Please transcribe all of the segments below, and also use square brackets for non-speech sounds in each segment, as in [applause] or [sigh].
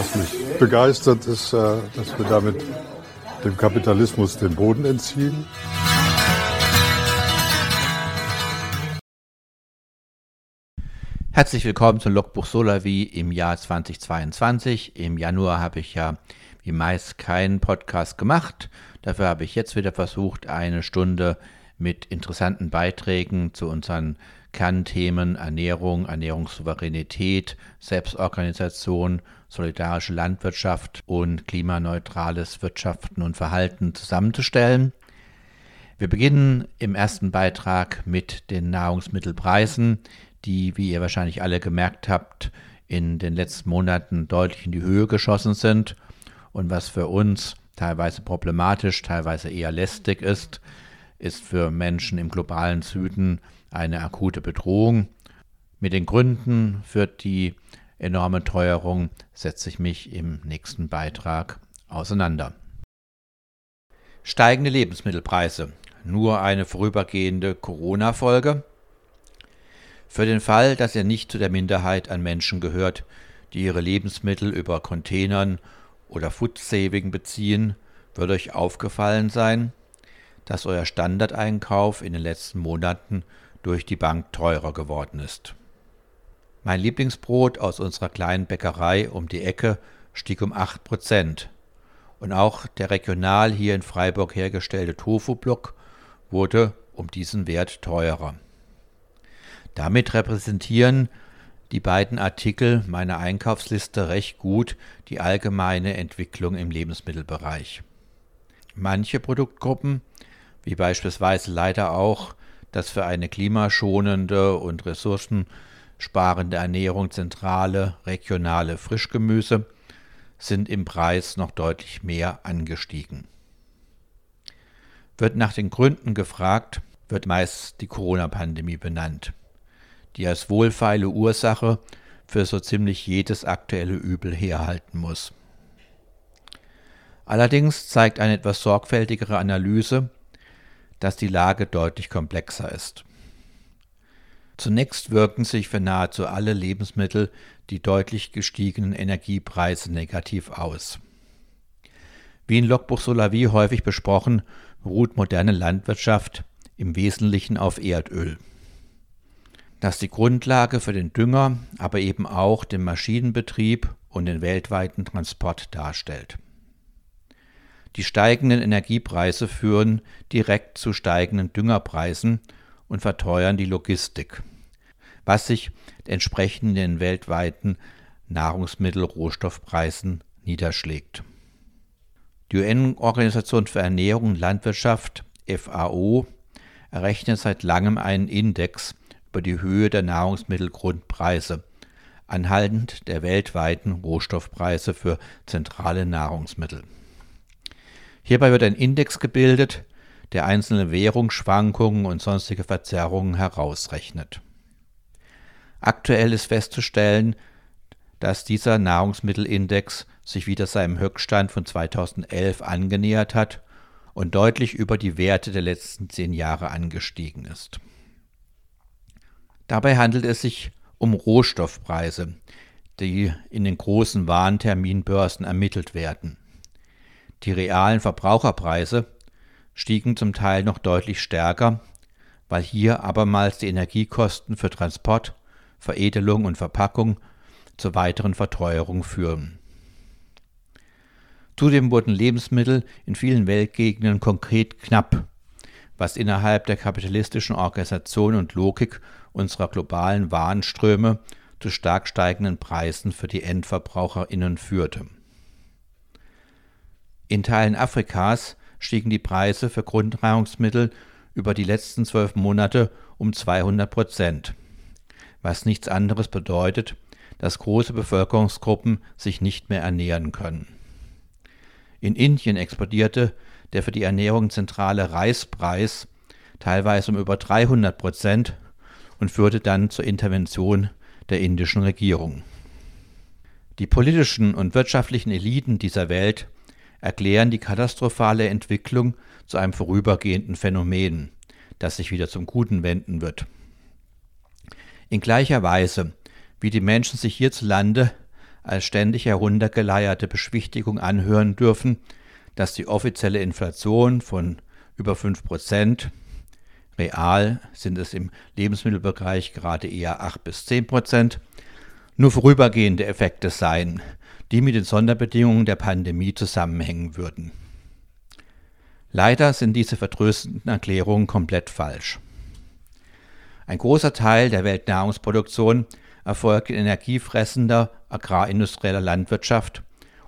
Was mich begeistert, ist, äh, dass wir damit dem Kapitalismus den Boden entziehen. Herzlich willkommen zum Logbuch Solavi im Jahr 2022. Im Januar habe ich ja wie meist keinen Podcast gemacht. Dafür habe ich jetzt wieder versucht, eine Stunde mit interessanten Beiträgen zu unseren Kernthemen Ernährung, Ernährungssouveränität, Selbstorganisation, solidarische Landwirtschaft und klimaneutrales Wirtschaften und Verhalten zusammenzustellen. Wir beginnen im ersten Beitrag mit den Nahrungsmittelpreisen, die, wie ihr wahrscheinlich alle gemerkt habt, in den letzten Monaten deutlich in die Höhe geschossen sind und was für uns teilweise problematisch, teilweise eher lästig ist, ist für Menschen im globalen Süden eine akute Bedrohung. Mit den Gründen für die enorme Teuerung setze ich mich im nächsten Beitrag auseinander. Steigende Lebensmittelpreise. Nur eine vorübergehende Corona-Folge? Für den Fall, dass ihr nicht zu der Minderheit an Menschen gehört, die ihre Lebensmittel über Containern oder Foodsaving beziehen, wird euch aufgefallen sein, dass euer Standardeinkauf in den letzten Monaten durch die Bank teurer geworden ist. Mein Lieblingsbrot aus unserer kleinen Bäckerei um die Ecke stieg um 8 Prozent. Und auch der regional hier in Freiburg hergestellte Tofu-Block wurde um diesen Wert teurer. Damit repräsentieren die beiden Artikel meiner Einkaufsliste recht gut die allgemeine Entwicklung im Lebensmittelbereich. Manche Produktgruppen, wie beispielsweise leider auch das für eine klimaschonende und ressourcensparende Ernährung zentrale regionale Frischgemüse, sind im Preis noch deutlich mehr angestiegen. Wird nach den Gründen gefragt, wird meist die Corona-Pandemie benannt die als wohlfeile Ursache für so ziemlich jedes aktuelle Übel herhalten muss. Allerdings zeigt eine etwas sorgfältigere Analyse, dass die Lage deutlich komplexer ist. Zunächst wirken sich für nahezu alle Lebensmittel die deutlich gestiegenen Energiepreise negativ aus. Wie in Logbuch Solavi häufig besprochen, beruht moderne Landwirtschaft im Wesentlichen auf Erdöl das die Grundlage für den Dünger, aber eben auch den Maschinenbetrieb und den weltweiten Transport darstellt. Die steigenden Energiepreise führen direkt zu steigenden Düngerpreisen und verteuern die Logistik, was sich entsprechend den weltweiten Nahrungsmittelrohstoffpreisen niederschlägt. Die UN-Organisation für Ernährung und Landwirtschaft FAO errechnet seit langem einen Index über die Höhe der Nahrungsmittelgrundpreise anhaltend der weltweiten Rohstoffpreise für zentrale Nahrungsmittel. Hierbei wird ein Index gebildet, der einzelne Währungsschwankungen und sonstige Verzerrungen herausrechnet. Aktuell ist festzustellen, dass dieser Nahrungsmittelindex sich wieder seinem Höchststand von 2011 angenähert hat und deutlich über die Werte der letzten zehn Jahre angestiegen ist. Dabei handelt es sich um Rohstoffpreise, die in den großen Warenterminbörsen ermittelt werden. Die realen Verbraucherpreise stiegen zum Teil noch deutlich stärker, weil hier abermals die Energiekosten für Transport, Veredelung und Verpackung zur weiteren Verteuerung führen. Zudem wurden Lebensmittel in vielen Weltgegenden konkret knapp, was innerhalb der kapitalistischen Organisation und Logik unserer globalen Warenströme zu stark steigenden Preisen für die Endverbraucherinnen führte. In Teilen Afrikas stiegen die Preise für Grundnahrungsmittel über die letzten zwölf Monate um 200 Prozent, was nichts anderes bedeutet, dass große Bevölkerungsgruppen sich nicht mehr ernähren können. In Indien explodierte der für die Ernährung zentrale Reispreis teilweise um über 300 Prozent und führte dann zur Intervention der indischen Regierung. Die politischen und wirtschaftlichen Eliten dieser Welt erklären die katastrophale Entwicklung zu einem vorübergehenden Phänomen, das sich wieder zum Guten wenden wird. In gleicher Weise, wie die Menschen sich hierzulande als ständig heruntergeleierte Beschwichtigung anhören dürfen, dass die offizielle Inflation von über 5 Prozent, real sind es im Lebensmittelbereich gerade eher 8 bis 10 Prozent, nur vorübergehende Effekte seien, die mit den Sonderbedingungen der Pandemie zusammenhängen würden. Leider sind diese vertröstenden Erklärungen komplett falsch. Ein großer Teil der Weltnahrungsproduktion erfolgt in energiefressender agrarindustrieller Landwirtschaft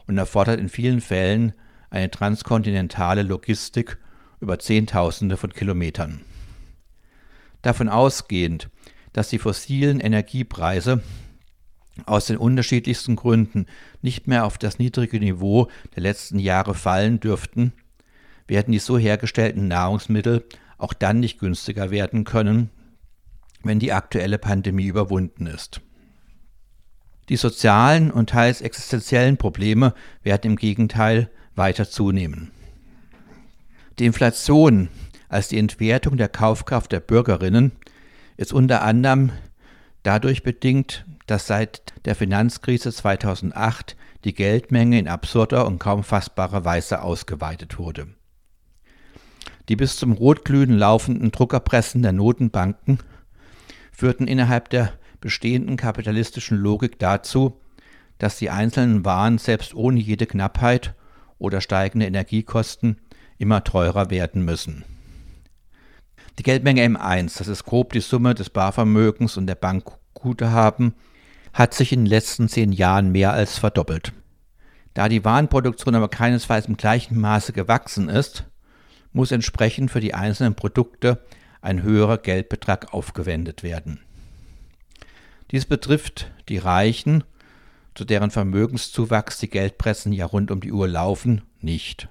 und erfordert in vielen Fällen eine transkontinentale Logistik über Zehntausende von Kilometern. Davon ausgehend, dass die fossilen Energiepreise aus den unterschiedlichsten Gründen nicht mehr auf das niedrige Niveau der letzten Jahre fallen dürften, werden die so hergestellten Nahrungsmittel auch dann nicht günstiger werden können, wenn die aktuelle Pandemie überwunden ist. Die sozialen und teils existenziellen Probleme werden im Gegenteil weiter zunehmen. Die Inflation als die Entwertung der Kaufkraft der Bürgerinnen ist unter anderem dadurch bedingt, dass seit der Finanzkrise 2008 die Geldmenge in absurder und kaum fassbarer Weise ausgeweitet wurde. Die bis zum Rotglühen laufenden Druckerpressen der Notenbanken führten innerhalb der bestehenden kapitalistischen Logik dazu, dass die einzelnen Waren selbst ohne jede Knappheit oder steigende Energiekosten immer teurer werden müssen. Die Geldmenge M1, das ist grob die Summe des Barvermögens und der Bankguthaben, hat sich in den letzten zehn Jahren mehr als verdoppelt. Da die Warenproduktion aber keinesfalls im gleichen Maße gewachsen ist, muss entsprechend für die einzelnen Produkte ein höherer Geldbetrag aufgewendet werden. Dies betrifft die Reichen, zu deren Vermögenszuwachs die Geldpressen ja rund um die Uhr laufen, nicht.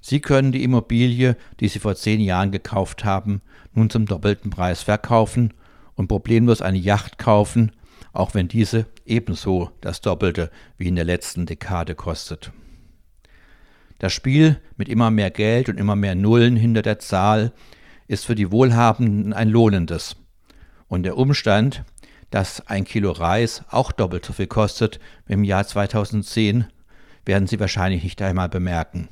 Sie können die Immobilie, die Sie vor zehn Jahren gekauft haben, nun zum doppelten Preis verkaufen und problemlos eine Yacht kaufen, auch wenn diese ebenso das Doppelte wie in der letzten Dekade kostet. Das Spiel mit immer mehr Geld und immer mehr Nullen hinter der Zahl ist für die Wohlhabenden ein lohnendes. Und der Umstand, dass ein Kilo Reis auch doppelt so viel kostet wie im Jahr 2010, werden Sie wahrscheinlich nicht einmal bemerken.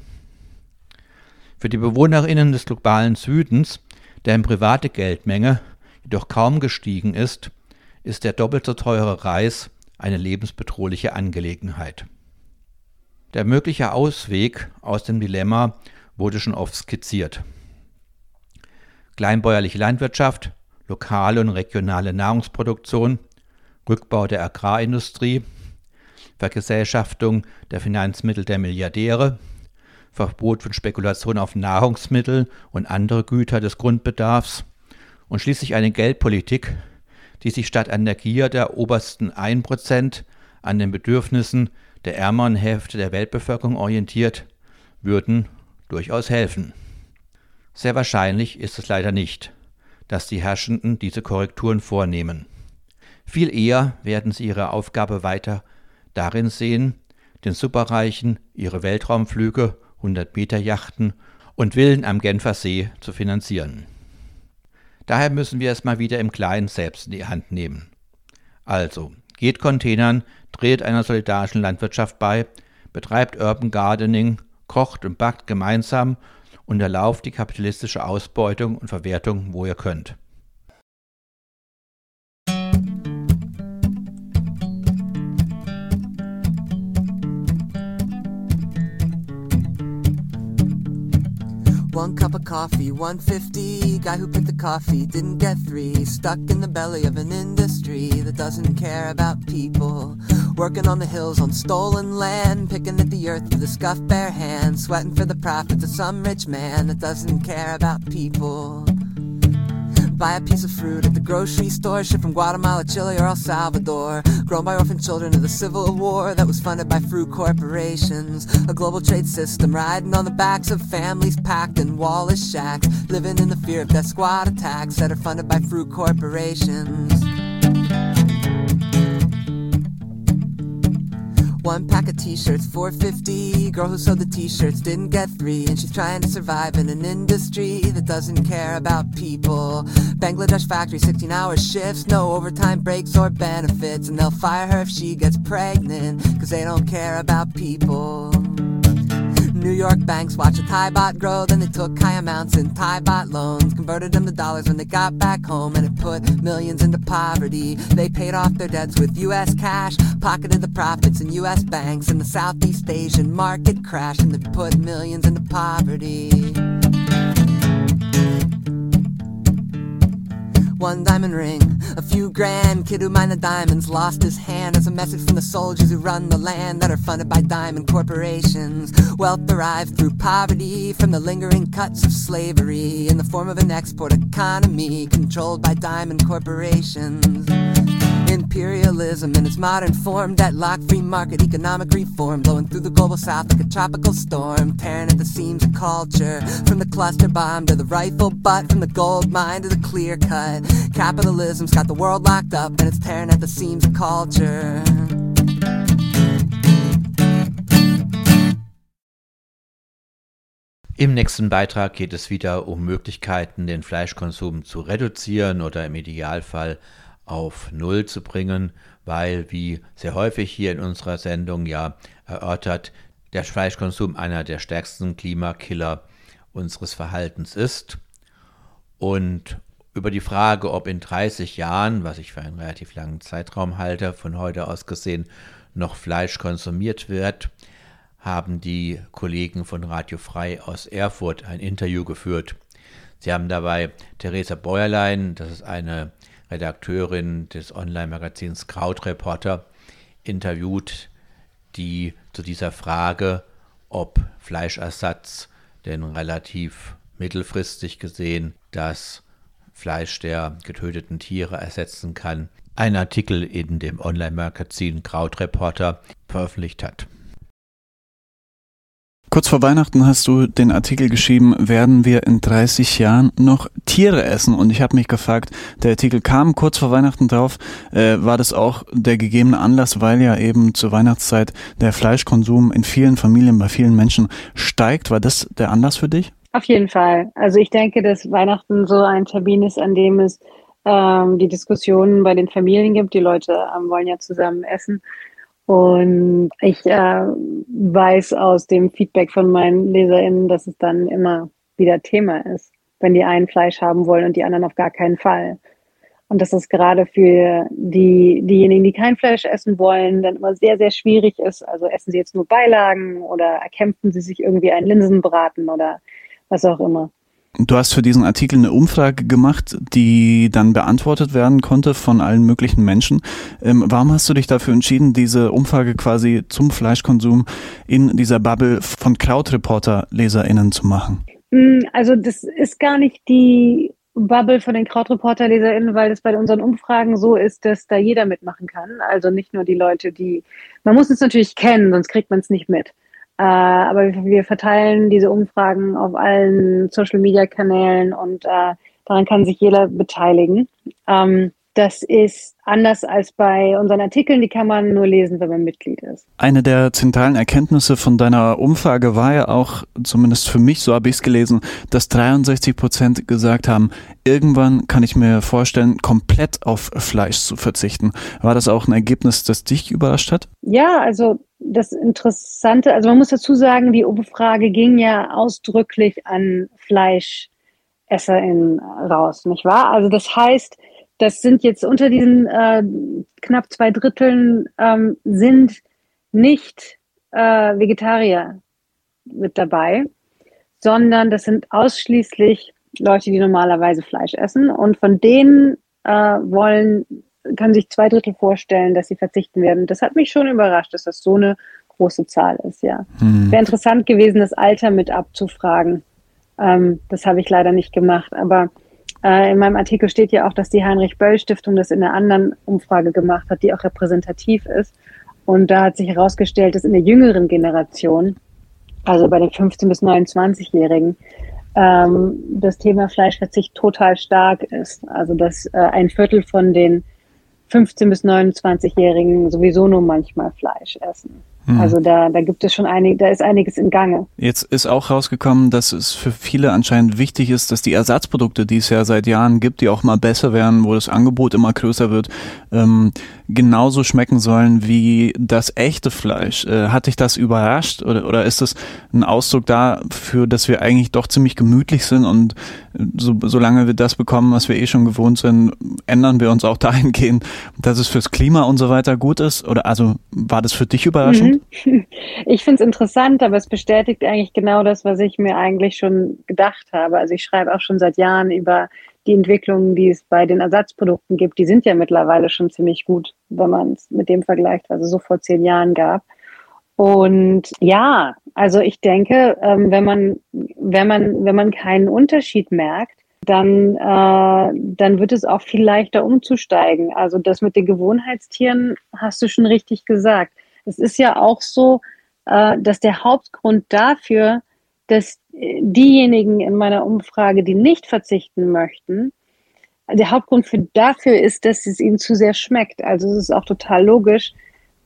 Für die Bewohnerinnen des globalen Südens, deren private Geldmenge jedoch kaum gestiegen ist, ist der doppelt so teure Reis eine lebensbedrohliche Angelegenheit. Der mögliche Ausweg aus dem Dilemma wurde schon oft skizziert. Kleinbäuerliche Landwirtschaft, lokale und regionale Nahrungsproduktion, Rückbau der Agrarindustrie, Vergesellschaftung der Finanzmittel der Milliardäre, Verbot von Spekulation auf Nahrungsmittel und andere Güter des Grundbedarfs und schließlich eine Geldpolitik, die sich statt an der Gier der obersten 1% an den Bedürfnissen der ärmeren Hälfte der Weltbevölkerung orientiert, würden durchaus helfen. Sehr wahrscheinlich ist es leider nicht, dass die Herrschenden diese Korrekturen vornehmen. Viel eher werden sie ihre Aufgabe weiter darin sehen, den Superreichen ihre Weltraumflüge, 100-Meter-Yachten und Villen am Genfer See zu finanzieren. Daher müssen wir es mal wieder im Kleinen selbst in die Hand nehmen. Also, geht Containern, dreht einer solidarischen Landwirtschaft bei, betreibt Urban Gardening, kocht und backt gemeinsam und erlauft die kapitalistische Ausbeutung und Verwertung, wo ihr könnt. One cup of coffee, 150. Guy who picked the coffee didn't get three. Stuck in the belly of an industry that doesn't care about people. Working on the hills on stolen land, picking at the earth with a scuffed bare hand, sweating for the profits of some rich man that doesn't care about people. Buy a piece of fruit at the grocery store, shipped from Guatemala, Chile, or El Salvador. Grown by orphan children of the Civil War that was funded by fruit corporations. A global trade system riding on the backs of families packed in Wallace shacks, living in the fear of death squad attacks that are funded by fruit corporations. One pack of t-shirts, 450. Girl who sold the t-shirts didn't get three, and she's trying to survive in an industry that doesn't care about people. Bangladesh factory, 16-hour shifts, no overtime breaks or benefits, and they'll fire her if she gets pregnant, cause they don't care about people. New York banks watched a Thai bot grow, then they took high amounts in Thai bot loans, converted them to dollars when they got back home, and it put millions into poverty. They paid off their debts with US cash, pocketed the profits in US banks, and the Southeast Asian market crashed, and they put millions into poverty. One diamond ring, a few grand. Kid who mined the diamonds lost his hand as a message from the soldiers who run the land that are funded by diamond corporations. Wealth derived through poverty from the lingering cuts of slavery in the form of an export economy controlled by diamond corporations. Imperialism in its modern form, deadlock, free market, economic reform, blowing through the global south like a tropical storm, tearing at the seams of culture. From the cluster bomb to the rifle butt, from the gold mine to the clear cut. Capitalism's got the world locked up and it's tearing at the seams of culture. Im nächsten Beitrag geht es wieder um Möglichkeiten, den Fleischkonsum zu reduzieren oder im Idealfall auf Null zu bringen, weil, wie sehr häufig hier in unserer Sendung ja erörtert, der Fleischkonsum einer der stärksten Klimakiller unseres Verhaltens ist. Und über die Frage, ob in 30 Jahren, was ich für einen relativ langen Zeitraum halte, von heute aus gesehen, noch Fleisch konsumiert wird, haben die Kollegen von Radio Frei aus Erfurt ein Interview geführt. Sie haben dabei Theresa Bäuerlein, das ist eine Redakteurin des Online-Magazins Krautreporter, interviewt, die zu dieser Frage, ob Fleischersatz denn relativ mittelfristig gesehen das Fleisch der getöteten Tiere ersetzen kann, einen Artikel in dem Online-Magazin Krautreporter veröffentlicht hat. Kurz vor Weihnachten hast du den Artikel geschrieben, werden wir in 30 Jahren noch Tiere essen? Und ich habe mich gefragt, der Artikel kam kurz vor Weihnachten drauf. Äh, war das auch der gegebene Anlass, weil ja eben zur Weihnachtszeit der Fleischkonsum in vielen Familien, bei vielen Menschen steigt? War das der Anlass für dich? Auf jeden Fall. Also ich denke, dass Weihnachten so ein Termin ist, an dem es ähm, die Diskussionen bei den Familien gibt. Die Leute ähm, wollen ja zusammen essen. Und ich äh, weiß aus dem Feedback von meinen LeserInnen, dass es dann immer wieder Thema ist, wenn die einen Fleisch haben wollen und die anderen auf gar keinen Fall. Und dass es gerade für die, diejenigen, die kein Fleisch essen wollen, dann immer sehr, sehr schwierig ist. Also essen sie jetzt nur Beilagen oder erkämpfen sie sich irgendwie einen Linsenbraten oder was auch immer. Du hast für diesen Artikel eine Umfrage gemacht, die dann beantwortet werden konnte von allen möglichen Menschen. Ähm, warum hast du dich dafür entschieden, diese Umfrage quasi zum Fleischkonsum in dieser Bubble von Krautreporter-LeserInnen zu machen? Mm, also das ist gar nicht die Bubble von den Krautreporter-LeserInnen, weil es bei unseren Umfragen so ist, dass da jeder mitmachen kann. Also nicht nur die Leute, die, man muss es natürlich kennen, sonst kriegt man es nicht mit. Äh, aber wir verteilen diese Umfragen auf allen Social-Media-Kanälen und äh, daran kann sich jeder beteiligen. Ähm, das ist anders als bei unseren Artikeln, die kann man nur lesen, wenn man Mitglied ist. Eine der zentralen Erkenntnisse von deiner Umfrage war ja auch, zumindest für mich, so habe ich es gelesen, dass 63 Prozent gesagt haben, irgendwann kann ich mir vorstellen, komplett auf Fleisch zu verzichten. War das auch ein Ergebnis, das dich überrascht hat? Ja, also das Interessante, also man muss dazu sagen, die Umfrage ging ja ausdrücklich an FleischesserInnen raus, nicht wahr? Also das heißt, das sind jetzt unter diesen äh, knapp zwei Dritteln ähm, sind nicht äh, Vegetarier mit dabei, sondern das sind ausschließlich Leute, die normalerweise Fleisch essen. Und von denen äh, wollen, können sich zwei Drittel vorstellen, dass sie verzichten werden. Das hat mich schon überrascht, dass das so eine große Zahl ist, ja. Hm. Wäre interessant gewesen, das Alter mit abzufragen. Ähm, das habe ich leider nicht gemacht, aber in meinem Artikel steht ja auch, dass die Heinrich-Böll-Stiftung das in einer anderen Umfrage gemacht hat, die auch repräsentativ ist. Und da hat sich herausgestellt, dass in der jüngeren Generation, also bei den 15- bis 29-Jährigen, ähm, das Thema Fleischverzicht total stark ist. Also dass äh, ein Viertel von den 15- bis 29-Jährigen sowieso nur manchmal Fleisch essen. Hm. Also da, da gibt es schon einig, da ist einiges in Gange. Jetzt ist auch rausgekommen, dass es für viele anscheinend wichtig ist, dass die Ersatzprodukte, die es ja seit Jahren gibt, die auch mal besser werden, wo das Angebot immer größer wird, ähm, genauso schmecken sollen wie das echte Fleisch. Äh, hat dich das überrascht oder, oder ist das ein Ausdruck dafür, dass wir eigentlich doch ziemlich gemütlich sind und so, solange wir das bekommen, was wir eh schon gewohnt sind, ändern wir uns auch [laughs] dahingehend, dass es fürs Klima und so weiter gut ist? Oder also war das für dich überraschend? Mhm. [laughs] Ich finde es interessant, aber es bestätigt eigentlich genau das, was ich mir eigentlich schon gedacht habe. Also ich schreibe auch schon seit Jahren über die Entwicklungen, die es bei den Ersatzprodukten gibt. Die sind ja mittlerweile schon ziemlich gut, wenn man es mit dem vergleicht, was es so vor zehn Jahren gab. Und ja, also ich denke, ähm, wenn man, wenn man, wenn man keinen Unterschied merkt, dann, äh, dann wird es auch viel leichter umzusteigen. Also das mit den Gewohnheitstieren hast du schon richtig gesagt. Es ist ja auch so, äh, dass der Hauptgrund dafür, dass diejenigen in meiner Umfrage, die nicht verzichten möchten, der Hauptgrund für dafür ist, dass es ihnen zu sehr schmeckt. Also es ist auch total logisch,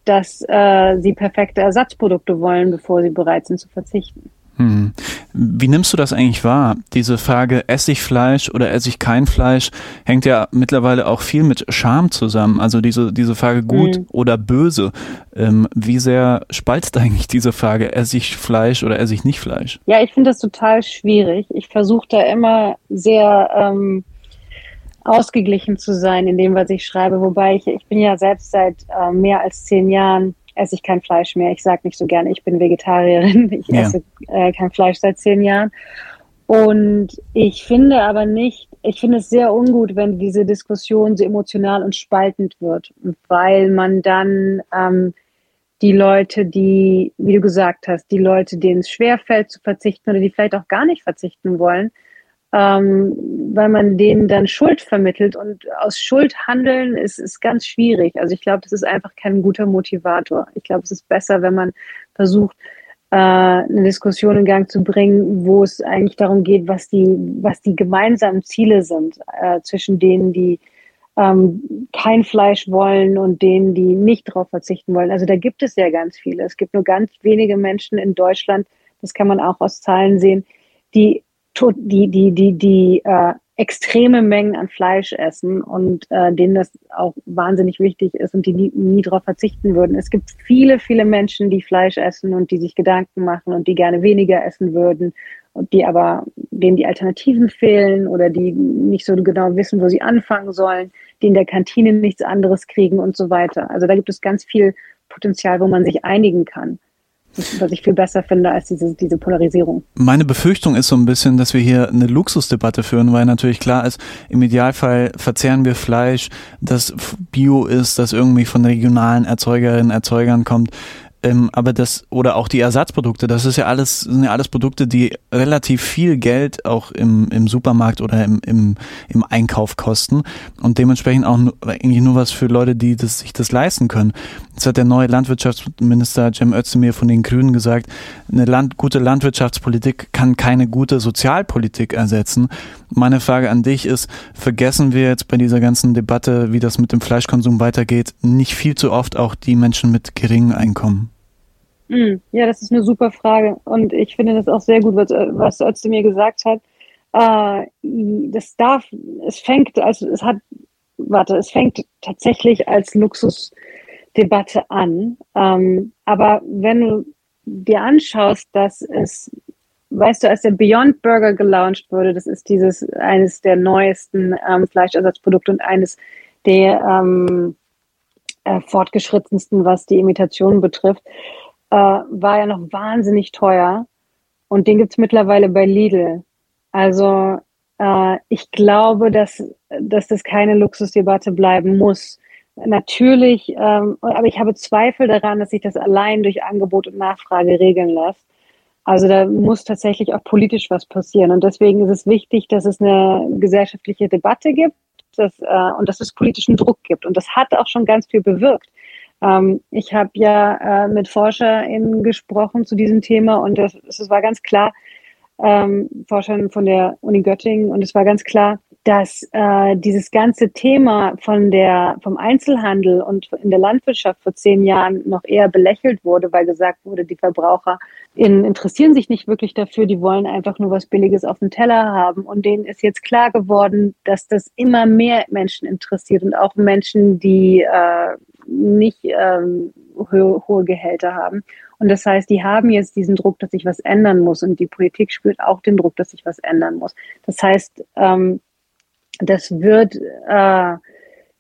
dass äh, sie perfekte Ersatzprodukte wollen, bevor sie bereit sind zu verzichten. Hm. Wie nimmst du das eigentlich wahr? Diese Frage, esse ich Fleisch oder esse ich kein Fleisch, hängt ja mittlerweile auch viel mit Scham zusammen. Also diese, diese Frage gut hm. oder böse. Ähm, wie sehr spaltet eigentlich diese Frage, esse ich Fleisch oder esse ich nicht Fleisch? Ja, ich finde das total schwierig. Ich versuche da immer sehr ähm, ausgeglichen zu sein in dem, was ich schreibe. Wobei ich, ich bin ja selbst seit äh, mehr als zehn Jahren esse ich kein Fleisch mehr. Ich sage nicht so gerne, ich bin Vegetarierin. [laughs] Ich ja. esse äh, kein Fleisch seit zehn Jahren. Und ich finde aber nicht, ich finde es sehr ungut, wenn diese Diskussion so emotional und spaltend wird, weil man dann ähm, die Leute, die, wie du gesagt hast, die Leute, denen es schwerfällt zu verzichten oder die vielleicht auch gar nicht verzichten wollen, ähm, weil man denen dann Schuld vermittelt. Und aus Schuld handeln ist, ist ganz schwierig. Also ich glaube, das ist einfach kein guter Motivator. Ich glaube, es ist besser, wenn man versucht, äh, eine Diskussion in Gang zu bringen, wo es eigentlich darum geht, was die, was die gemeinsamen Ziele sind äh, zwischen denen, die ähm, kein Fleisch wollen und denen, die nicht darauf verzichten wollen. Also da gibt es ja ganz viele. Es gibt nur ganz wenige Menschen in Deutschland, das kann man auch aus Zahlen sehen, die die, die, die, die äh, extreme Mengen an Fleisch essen und äh, denen das auch wahnsinnig wichtig ist und die nie, nie darauf verzichten würden. Es gibt viele, viele Menschen, die Fleisch essen und die sich Gedanken machen und die gerne weniger essen würden und die aber denen die Alternativen fehlen oder die nicht so genau wissen, wo sie anfangen sollen, die in der Kantine nichts anderes kriegen und so weiter. Also da gibt es ganz viel Potenzial, wo man sich einigen kann was ich viel besser finde als diese, diese Polarisierung. Meine Befürchtung ist so ein bisschen, dass wir hier eine Luxusdebatte führen, weil natürlich klar ist, im Idealfall verzehren wir Fleisch, das bio ist, das irgendwie von regionalen Erzeugerinnen, Erzeugern kommt. Ähm, aber das, oder auch die Ersatzprodukte, das ist ja alles, sind ja alles Produkte, die relativ viel Geld auch im, im Supermarkt oder im, im, im Einkauf kosten und dementsprechend auch eigentlich nur was für Leute, die das, sich das leisten können. Jetzt hat der neue Landwirtschaftsminister Cem Özdemir von den Grünen gesagt, eine Land, gute Landwirtschaftspolitik kann keine gute Sozialpolitik ersetzen. Meine Frage an dich ist, vergessen wir jetzt bei dieser ganzen Debatte, wie das mit dem Fleischkonsum weitergeht, nicht viel zu oft auch die Menschen mit geringem Einkommen? Hm, ja, das ist eine super Frage. Und ich finde das auch sehr gut, was, was Özdemir gesagt hat. Äh, das darf, es fängt, also es hat, warte, es fängt tatsächlich als Luxusdebatte an. Ähm, aber wenn du dir anschaust, dass es, weißt du, als der Beyond Burger gelauncht wurde, das ist dieses eines der neuesten ähm, Fleischersatzprodukte und eines der ähm, äh, fortgeschrittensten, was die Imitation betrifft äh, war ja noch wahnsinnig teuer. Und den gibt's mittlerweile bei Lidl. Also äh, ich glaube, dass, dass das keine Luxusdebatte bleiben muss. Natürlich, ähm, aber ich habe Zweifel daran, dass sich das allein durch Angebot und Nachfrage regeln lässt. Also da muss tatsächlich auch politisch was passieren. Und deswegen ist es wichtig, dass es eine gesellschaftliche Debatte gibt dass, äh, und dass es politischen Druck gibt. Und das hat auch schon ganz viel bewirkt. Ähm, ich habe ja äh, mit ForscherInnen gesprochen zu diesem Thema und es war ganz klar, ähm, Forschern von der Uni Göttingen und es war ganz klar, dass äh, dieses ganze Thema von der vom Einzelhandel und in der Landwirtschaft vor zehn Jahren noch eher belächelt wurde, weil gesagt wurde, die Verbraucher interessieren sich nicht wirklich dafür, die wollen einfach nur was Billiges auf dem Teller haben. Und denen ist jetzt klar geworden, dass das immer mehr Menschen interessiert und auch Menschen, die äh, nicht ähm, hohe, hohe Gehälter haben. Und das heißt, die haben jetzt diesen Druck, dass sich was ändern muss. Und die Politik spürt auch den Druck, dass sich was ändern muss. Das heißt, ähm, das wird äh,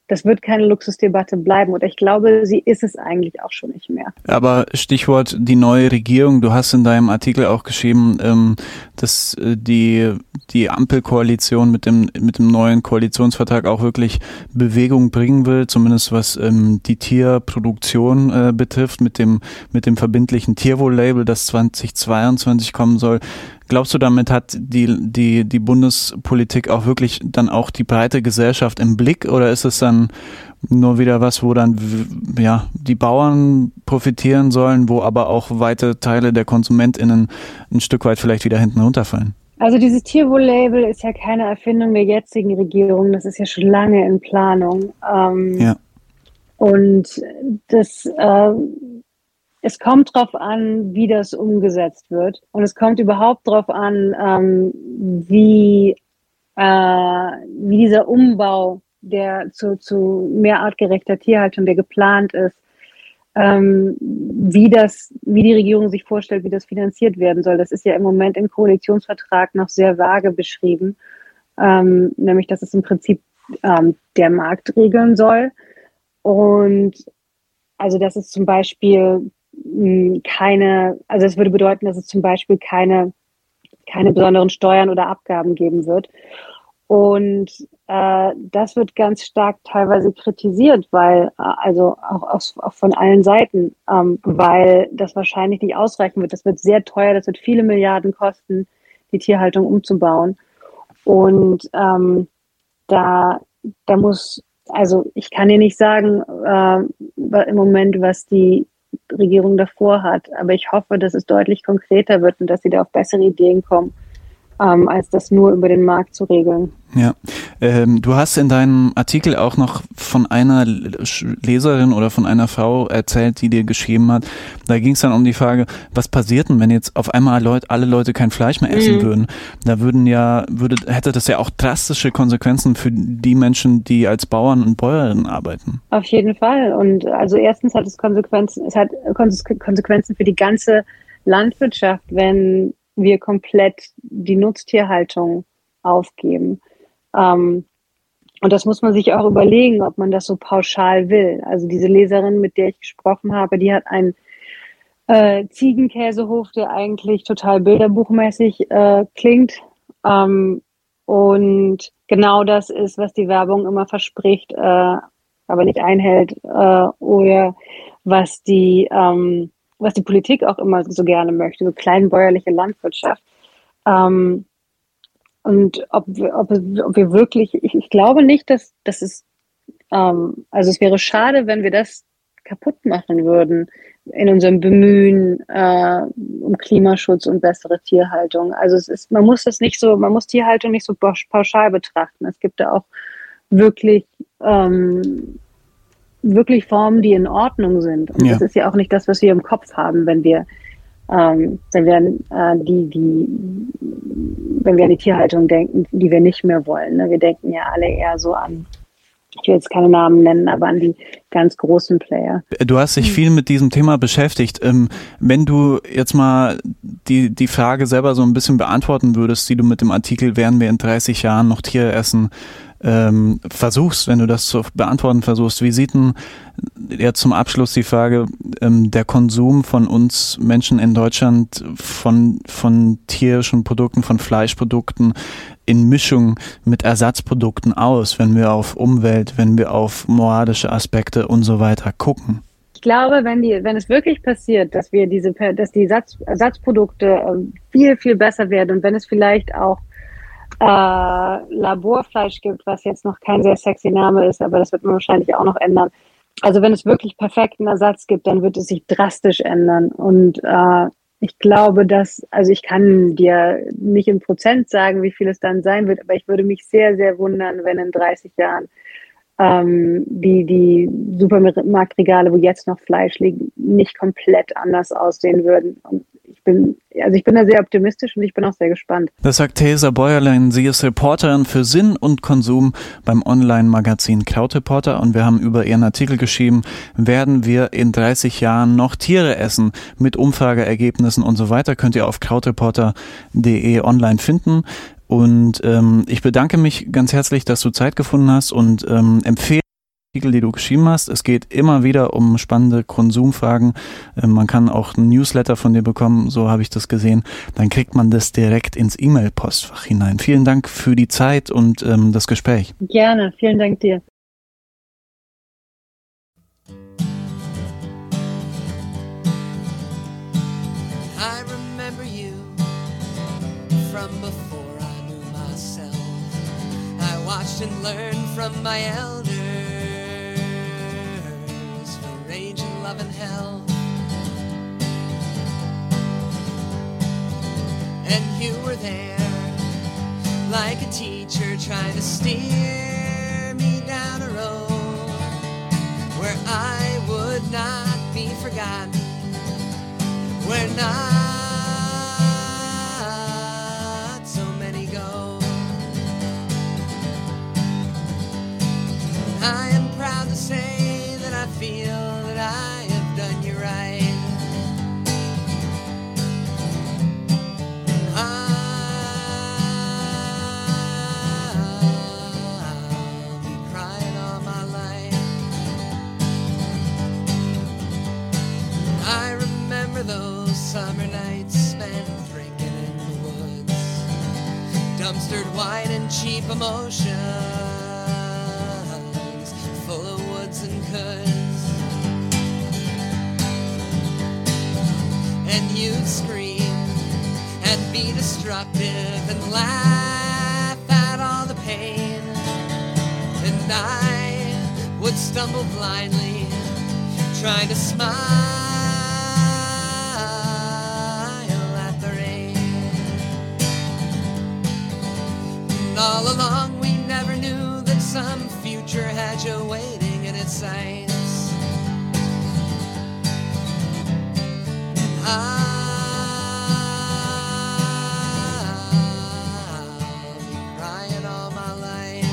das wird keine Luxusdebatte bleiben. Und ich glaube, sie ist es eigentlich auch schon nicht mehr. Aber Stichwort die neue Regierung. Du hast in deinem Artikel auch geschrieben, ähm, dass äh, die, die Ampelkoalition mit dem, mit dem neuen Koalitionsvertrag auch wirklich Bewegung bringen will, zumindest was ähm, die Tierproduktion äh, betrifft, mit dem, mit dem verbindlichen Tierwohl-Label, das 2022 kommen soll. Glaubst du, damit hat die, die, die Bundespolitik auch wirklich dann auch die breite Gesellschaft im Blick oder ist es dann nur wieder was, wo dann ja die Bauern profitieren sollen, wo aber auch weite Teile der KonsumentInnen ein Stück weit vielleicht wieder hinten runterfallen? Also dieses Tierwohl-Label ist ja keine Erfindung der jetzigen Regierung, das ist ja schon lange in Planung. Ähm, ja. Und das äh, es kommt darauf an, wie das umgesetzt wird. Und es kommt überhaupt darauf an, ähm, wie, äh, wie dieser Umbau, der zu, zu mehr artgerechter Tierhaltung, der geplant ist, ähm, wie das, wie die Regierung sich vorstellt, wie das finanziert werden soll. Das ist ja im Moment im Koalitionsvertrag noch sehr vage beschrieben, ähm, nämlich dass es im Prinzip ähm, der Markt regeln soll. Und also dass es zum Beispiel keine, also es würde bedeuten, dass es zum Beispiel keine, keine besonderen Steuern oder Abgaben geben wird. Und äh, das wird ganz stark teilweise kritisiert, weil, äh, also auch, aus, auch von allen Seiten, ähm, weil das wahrscheinlich nicht ausreichen wird. Das wird sehr teuer, das wird viele Milliarden kosten, die Tierhaltung umzubauen. Und ähm, da, da muss, also ich kann dir nicht sagen äh, im Moment, was die Regierung davor hat. Aber ich hoffe, dass es deutlich konkreter wird und dass sie da auf bessere Ideen kommen, ähm, als das nur über den Markt zu regeln. Ja, ähm, du hast in deinem Artikel auch noch von einer Leserin oder von einer Frau erzählt, die dir geschrieben hat. Da ging es dann um die Frage, was passiert denn, wenn jetzt auf einmal Leute, alle Leute kein Fleisch mehr essen mhm. würden? Da würden ja, würde, hätte das ja auch drastische Konsequenzen für die Menschen, die als Bauern und Bäuerinnen arbeiten. Auf jeden Fall. Und also erstens hat es Konsequenzen, es hat Konsequenzen für die ganze Landwirtschaft, wenn wir komplett die Nutztierhaltung aufgeben. Ähm, und das muss man sich auch überlegen, ob man das so pauschal will. Also diese Leserin, mit der ich gesprochen habe, die hat einen äh, Ziegenkäsehof, der eigentlich total bilderbuchmäßig äh, klingt. Ähm, und genau das ist, was die Werbung immer verspricht, äh, aber nicht einhält. Äh, oder was die ähm, was die Politik auch immer so gerne möchte, so kleinbäuerliche Landwirtschaft. Ähm, und ob ob, ob wir wirklich, ich, ich, glaube nicht, dass, dass es, ähm, also es wäre schade, wenn wir das kaputt machen würden in unserem Bemühen äh, um Klimaschutz und bessere Tierhaltung. Also es ist, man muss das nicht so, man muss Tierhaltung nicht so pauschal betrachten. Es gibt da auch wirklich ähm, wirklich Formen, die in Ordnung sind. Und ja. das ist ja auch nicht das, was wir im Kopf haben, wenn wir, ähm, wenn wir äh, die, die, wenn wir an die Tierhaltung denken, die wir nicht mehr wollen. Ne? Wir denken ja alle eher so an ich will jetzt keine Namen nennen, aber an die ganz großen Player. Du hast dich viel mit diesem Thema beschäftigt. Ähm, wenn du jetzt mal die, die Frage selber so ein bisschen beantworten würdest, die du mit dem Artikel, werden wir in 30 Jahren noch Tiere essen, ähm, versuchst, wenn du das zu beantworten versuchst, wie sieht denn jetzt zum Abschluss die Frage, ähm, der Konsum von uns Menschen in Deutschland von, von tierischen Produkten, von Fleischprodukten in Mischung mit Ersatzprodukten aus, wenn wir auf Umwelt, wenn wir auf moralische Aspekte und so weiter gucken? glaube, wenn die, wenn es wirklich passiert, dass wir diese, dass die Ersatz, Ersatzprodukte ähm, viel, viel besser werden und wenn es vielleicht auch äh, Laborfleisch gibt, was jetzt noch kein sehr sexy Name ist, aber das wird man wahrscheinlich auch noch ändern. Also wenn es wirklich perfekten Ersatz gibt, dann wird es sich drastisch ändern. Und äh, ich glaube, dass, also ich kann dir nicht in Prozent sagen, wie viel es dann sein wird, aber ich würde mich sehr, sehr wundern, wenn in 30 Jahren ähm, die, die Supermarktregale, wo jetzt noch Fleisch liegt, nicht komplett anders aussehen würden. Und bin, also ich bin da sehr optimistisch und ich bin auch sehr gespannt. Das sagt Theresa Bäuerlein. Sie ist Reporterin für Sinn und Konsum beim Online-Magazin Cloud Reporter und wir haben über ihren Artikel geschrieben, werden wir in 30 Jahren noch Tiere essen? Mit Umfrageergebnissen und so weiter könnt ihr auf cloudreporter.de online finden. Und ähm, ich bedanke mich ganz herzlich, dass du Zeit gefunden hast und ähm, empfehle Artikel, die du geschrieben hast. Es geht immer wieder um spannende Konsumfragen. Ähm, man kann auch ein Newsletter von dir bekommen, so habe ich das gesehen. Dann kriegt man das direkt ins E-Mail-Postfach hinein. Vielen Dank für die Zeit und ähm, das Gespräch. Gerne, vielen Dank dir. and learn from my elders love and health. And you were there like a teacher trying to steer me down a road where I would not be forgotten, where not summer dumpstered wine and cheap emotions, full of woods and coulds. And you'd scream and be destructive and laugh at all the pain, and I would stumble blindly, trying to smile. All along we never knew that some future had you waiting in its sights. I'll be crying all my life.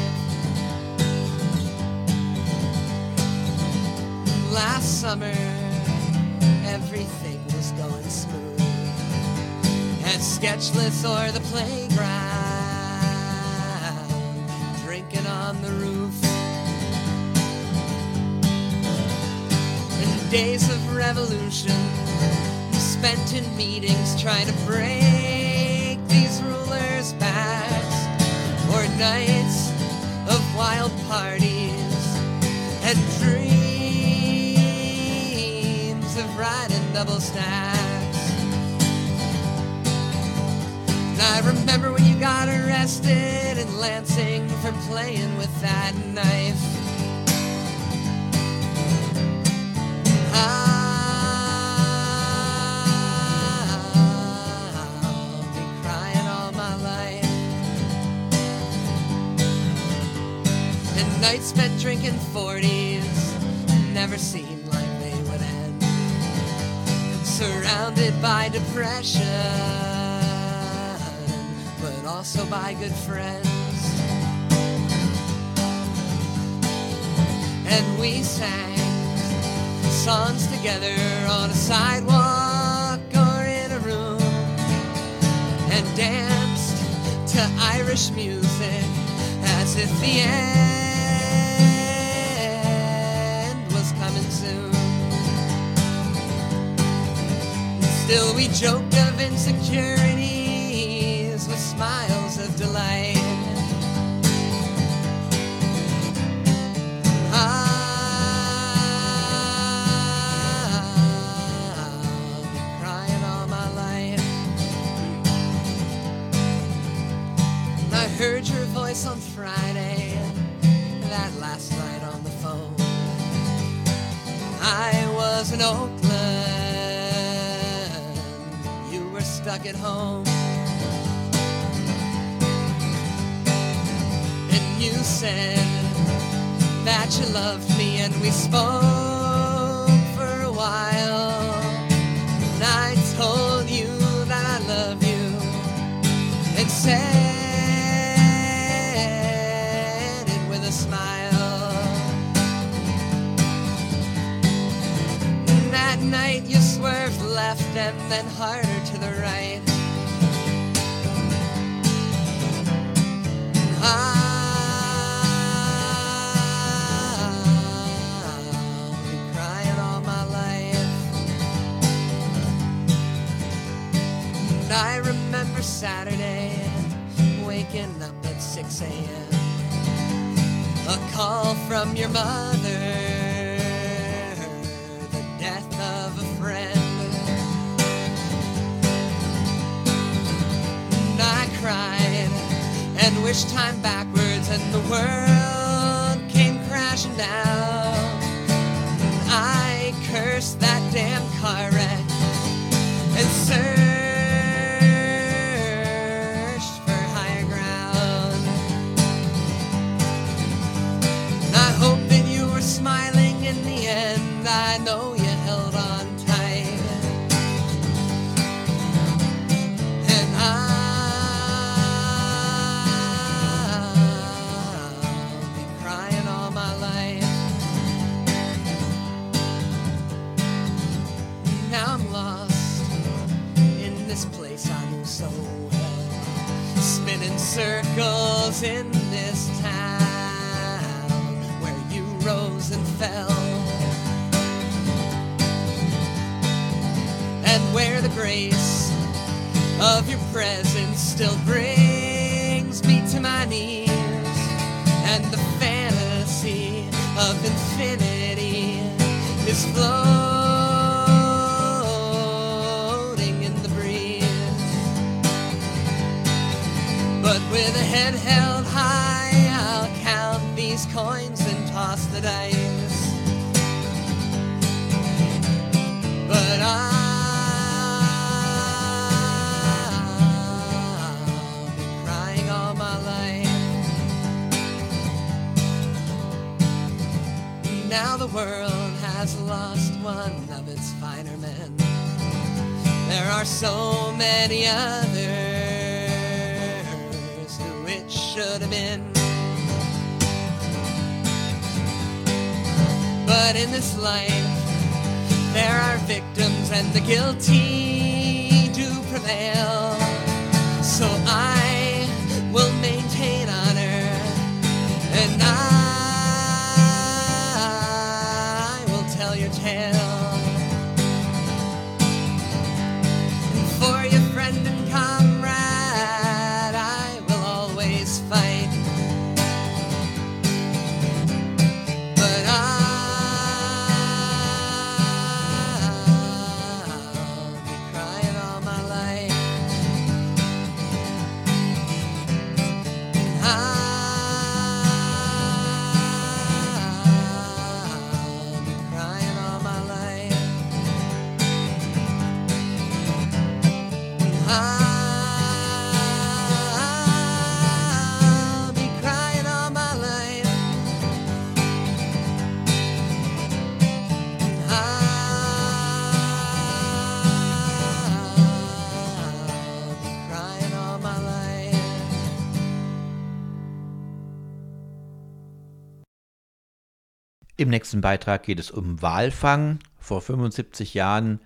Last summer, everything was going smooth. At Sketchless or the playground on the roof. And days of revolution spent in meetings trying to break these rulers' backs, or nights of wild parties and dreams of riding double stacks. And I remember got arrested in Lansing for playing with that knife. I'll be crying all my life. And nights spent drinking 40s never seemed like they would end. Surrounded by depression, also by good friends. and we sang songs together on a sidewalk or in a room and danced to Irish music as if the end was coming soon. Still, we joked of insecurities on Friday, that last night on the phone. I was in Oakland, you were stuck at home. And you said that you loved me, and we spoke and then harder to the right. Ah, I'll be crying all my life. And I remember Saturday waking up at 6 a.m. A call from your mother, wished time backwards, and the world came crashing down. I cursed that damn car wreck and searched for higher ground. I hope that you were smiling in the end. I know circles in this town where you rose and fell. And where the grace of your presence still brings me to my knees, and the fantasy of infinity is floating with a head held high, I'll count these coins and toss the dice. But I'll be crying all my life. Now the world has lost one of its finer men. There are so many others should have been. But in this life, there are victims and the guilty do prevail. So I will maintain honor and I will tell your tale. Im nächsten Beitrag geht es um Walfang. Vor 75 Jahren,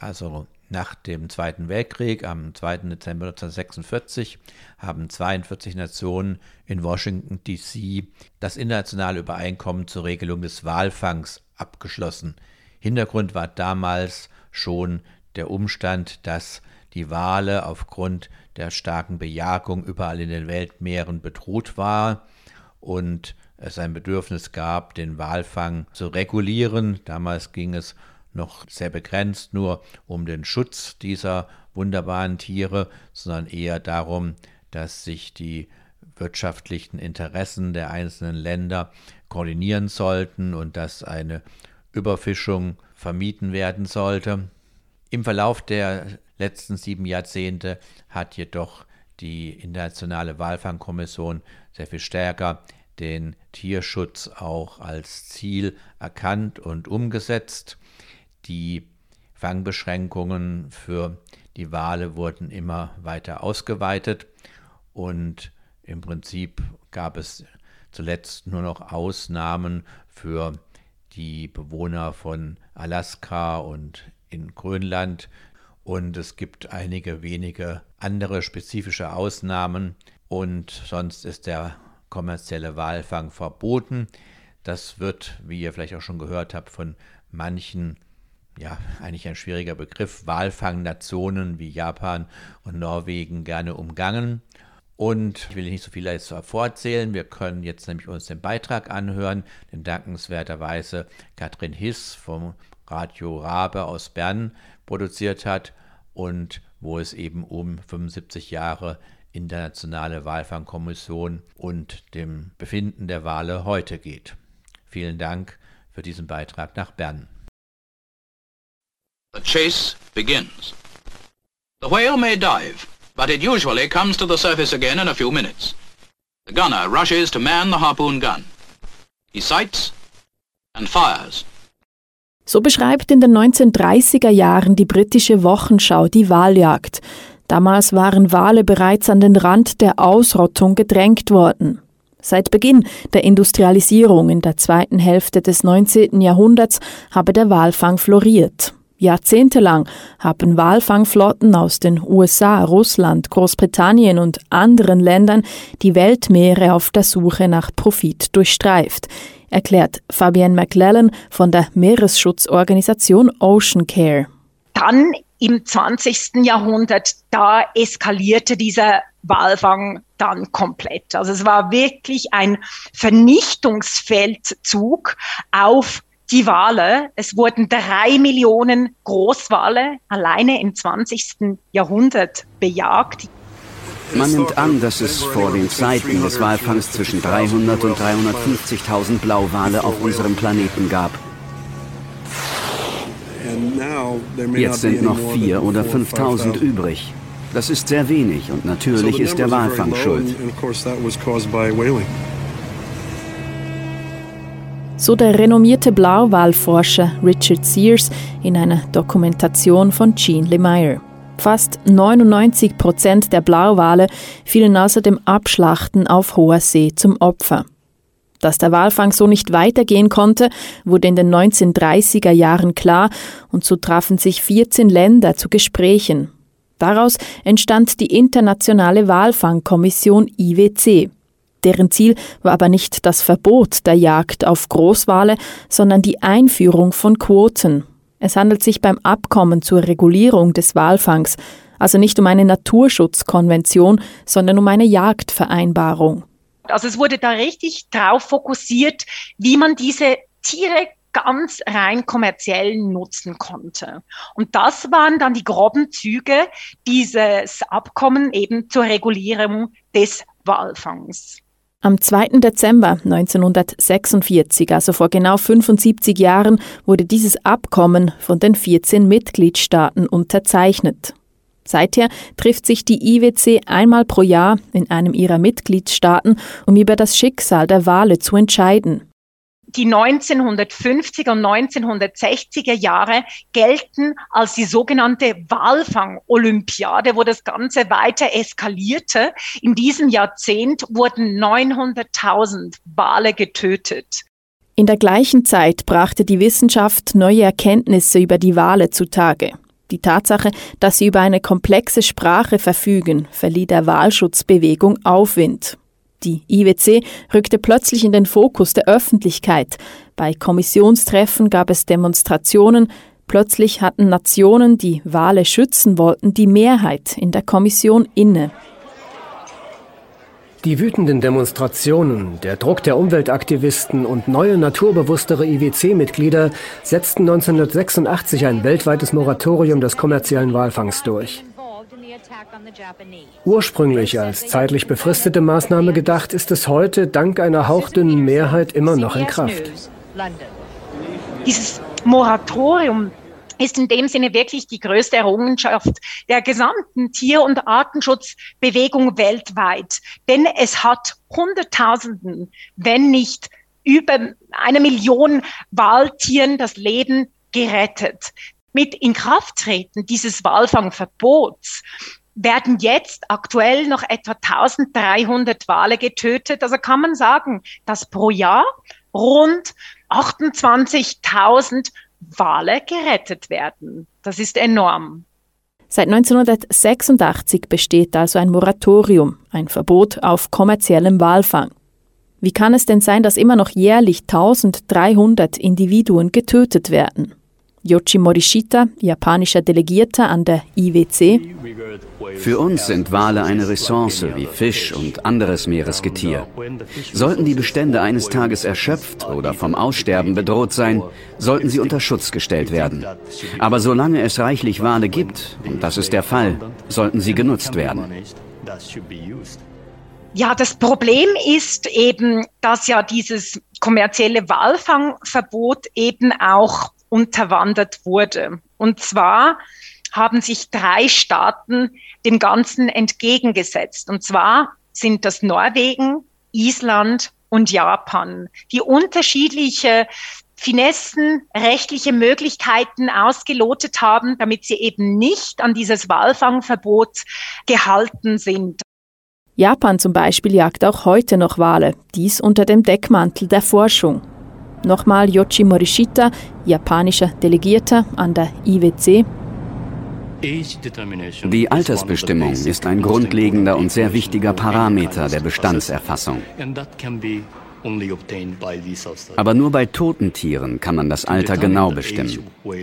also nach dem Zweiten Weltkrieg, am 2. Dezember 1946, haben 42 Nationen in Washington, D.C. das internationale Übereinkommen zur Regelung des Walfangs abgeschlossen. Hintergrund war damals schon der Umstand, dass die Wale aufgrund der starken Bejagung überall in den Weltmeeren bedroht war und es ein Bedürfnis gab, den Walfang zu regulieren. Damals ging es noch sehr begrenzt nur um den Schutz dieser wunderbaren Tiere, sondern eher darum, dass sich die wirtschaftlichen Interessen der einzelnen Länder koordinieren sollten und dass eine Überfischung vermieden werden sollte. Im Verlauf der letzten sieben Jahrzehnte hat jedoch die Internationale Walfangkommission sehr viel stärker den Tierschutz auch als Ziel erkannt und umgesetzt. Die Fangbeschränkungen für die Wale wurden immer weiter ausgeweitet und im Prinzip gab es zuletzt nur noch Ausnahmen für die Bewohner von Alaska und in Grönland und es gibt einige wenige andere spezifische Ausnahmen und sonst ist der kommerzielle Walfang verboten. Das wird, wie ihr vielleicht auch schon gehört habt, von manchen, ja, eigentlich ein schwieriger Begriff, Walfangnationen wie Japan und Norwegen gerne umgangen. Und ich will nicht so viel jetzt vorzählen. Wir können jetzt nämlich uns den Beitrag anhören, den dankenswerterweise Katrin Hiss vom Radio Rabe aus Bern produziert hat und wo es eben um 75 Jahre Internationale Walfangkommission und dem Befinden der Wale heute geht. Vielen Dank für diesen Beitrag nach Bern. The chase begins. The whale may dive, but it usually comes to the surface again in a few minutes. The gunner rushes to man the harpoon gun. He sights and fires. So beschreibt in den 1930er Jahren die britische Wochenschau die Waljagd. Damals waren Wale bereits an den Rand der Ausrottung gedrängt worden. Seit Beginn der Industrialisierung in der zweiten Hälfte des 19. Jahrhunderts habe der Walfang floriert. Jahrzehntelang haben Walfangflotten aus den USA, Russland, Großbritannien und anderen Ländern die Weltmeere auf der Suche nach Profit durchstreift, erklärt Fabienne McLellan von der Meeresschutzorganisation Ocean Care. Dann im 20. Jahrhundert, da eskalierte dieser Walfang dann komplett. Also es war wirklich ein Vernichtungsfeldzug auf die Wale. Es wurden drei Millionen Großwale alleine im 20. Jahrhundert bejagt. Man nimmt an, dass es vor den Zeiten des Walfangs zwischen 300 und 350.000 Blauwale auf unserem Planeten gab. Jetzt sind noch 4.000 oder 5.000 übrig. Das ist sehr wenig und natürlich ist der Walfang schuld. So der renommierte Blauwalforscher Richard Sears in einer Dokumentation von Jean Lemire. Fast 99 Prozent der Blauwale fielen außer dem Abschlachten auf hoher See zum Opfer. Dass der Walfang so nicht weitergehen konnte, wurde in den 1930er Jahren klar und so trafen sich 14 Länder zu Gesprächen. Daraus entstand die Internationale Walfangkommission IWC. Deren Ziel war aber nicht das Verbot der Jagd auf Großwale, sondern die Einführung von Quoten. Es handelt sich beim Abkommen zur Regulierung des Walfangs also nicht um eine Naturschutzkonvention, sondern um eine Jagdvereinbarung. Also es wurde da richtig drauf fokussiert, wie man diese Tiere ganz rein kommerziell nutzen konnte. Und das waren dann die groben Züge dieses Abkommen eben zur Regulierung des Walfangs. Am 2. Dezember 1946, also vor genau 75 Jahren, wurde dieses Abkommen von den 14 Mitgliedstaaten unterzeichnet. Seither trifft sich die IWC einmal pro Jahr in einem ihrer Mitgliedstaaten, um über das Schicksal der Wale zu entscheiden. Die 1950er und 1960er Jahre gelten als die sogenannte Walfang-Olympiade, wo das Ganze weiter eskalierte. In diesem Jahrzehnt wurden 900.000 Wale getötet. In der gleichen Zeit brachte die Wissenschaft neue Erkenntnisse über die Wale zutage. Die Tatsache, dass sie über eine komplexe Sprache verfügen, verlieh der Wahlschutzbewegung Aufwind. Die IWC rückte plötzlich in den Fokus der Öffentlichkeit. Bei Kommissionstreffen gab es Demonstrationen. Plötzlich hatten Nationen, die Wale schützen wollten, die Mehrheit in der Kommission inne. Die wütenden Demonstrationen, der Druck der Umweltaktivisten und neue naturbewusstere IWC-Mitglieder setzten 1986 ein weltweites Moratorium des kommerziellen Walfangs durch. Ursprünglich als zeitlich befristete Maßnahme gedacht, ist es heute dank einer hauchdünnen Mehrheit immer noch in Kraft. Dieses Moratorium ist in dem Sinne wirklich die größte Errungenschaft der gesamten Tier- und Artenschutzbewegung weltweit. Denn es hat Hunderttausenden, wenn nicht über eine Million Waltieren das Leben gerettet. Mit Inkrafttreten dieses Walfangverbots werden jetzt aktuell noch etwa 1300 Wale getötet. Also kann man sagen, dass pro Jahr rund 28.000 Wale gerettet werden. Das ist enorm. Seit 1986 besteht also ein Moratorium, ein Verbot auf kommerziellem Walfang. Wie kann es denn sein, dass immer noch jährlich 1300 Individuen getötet werden? Yoshi Morishita, japanischer Delegierter an der IWC. Für uns sind Wale eine Ressource wie Fisch und anderes Meeresgetier. Sollten die Bestände eines Tages erschöpft oder vom Aussterben bedroht sein, sollten sie unter Schutz gestellt werden. Aber solange es reichlich Wale gibt, und das ist der Fall, sollten sie genutzt werden. Ja, das Problem ist eben, dass ja dieses kommerzielle Walfangverbot eben auch unterwandert wurde. Und zwar haben sich drei Staaten dem Ganzen entgegengesetzt. Und zwar sind das Norwegen, Island und Japan, die unterschiedliche Finessen, rechtliche Möglichkeiten ausgelotet haben, damit sie eben nicht an dieses Walfangverbot gehalten sind. Japan zum Beispiel jagt auch heute noch Wale, dies unter dem Deckmantel der Forschung. Nochmal Yoshi Morishita, japanischer Delegierter an der IWC. Die Altersbestimmung ist ein grundlegender und sehr wichtiger Parameter der Bestandserfassung. Aber nur bei toten Tieren kann man das Alter genau bestimmen.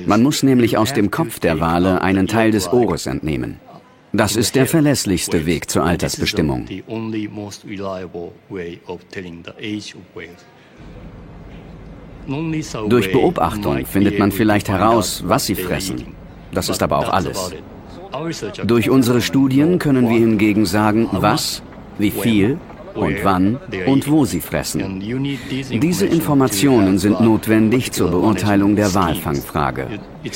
Man muss nämlich aus dem Kopf der Wale einen Teil des Ohres entnehmen. Das ist der verlässlichste Weg zur Altersbestimmung. Durch Beobachtung findet man vielleicht heraus, was sie fressen. Das ist aber auch alles. Durch unsere Studien können wir hingegen sagen, was, wie viel und wann und wo sie fressen. Diese Informationen sind notwendig zur Beurteilung der Walfangfrage.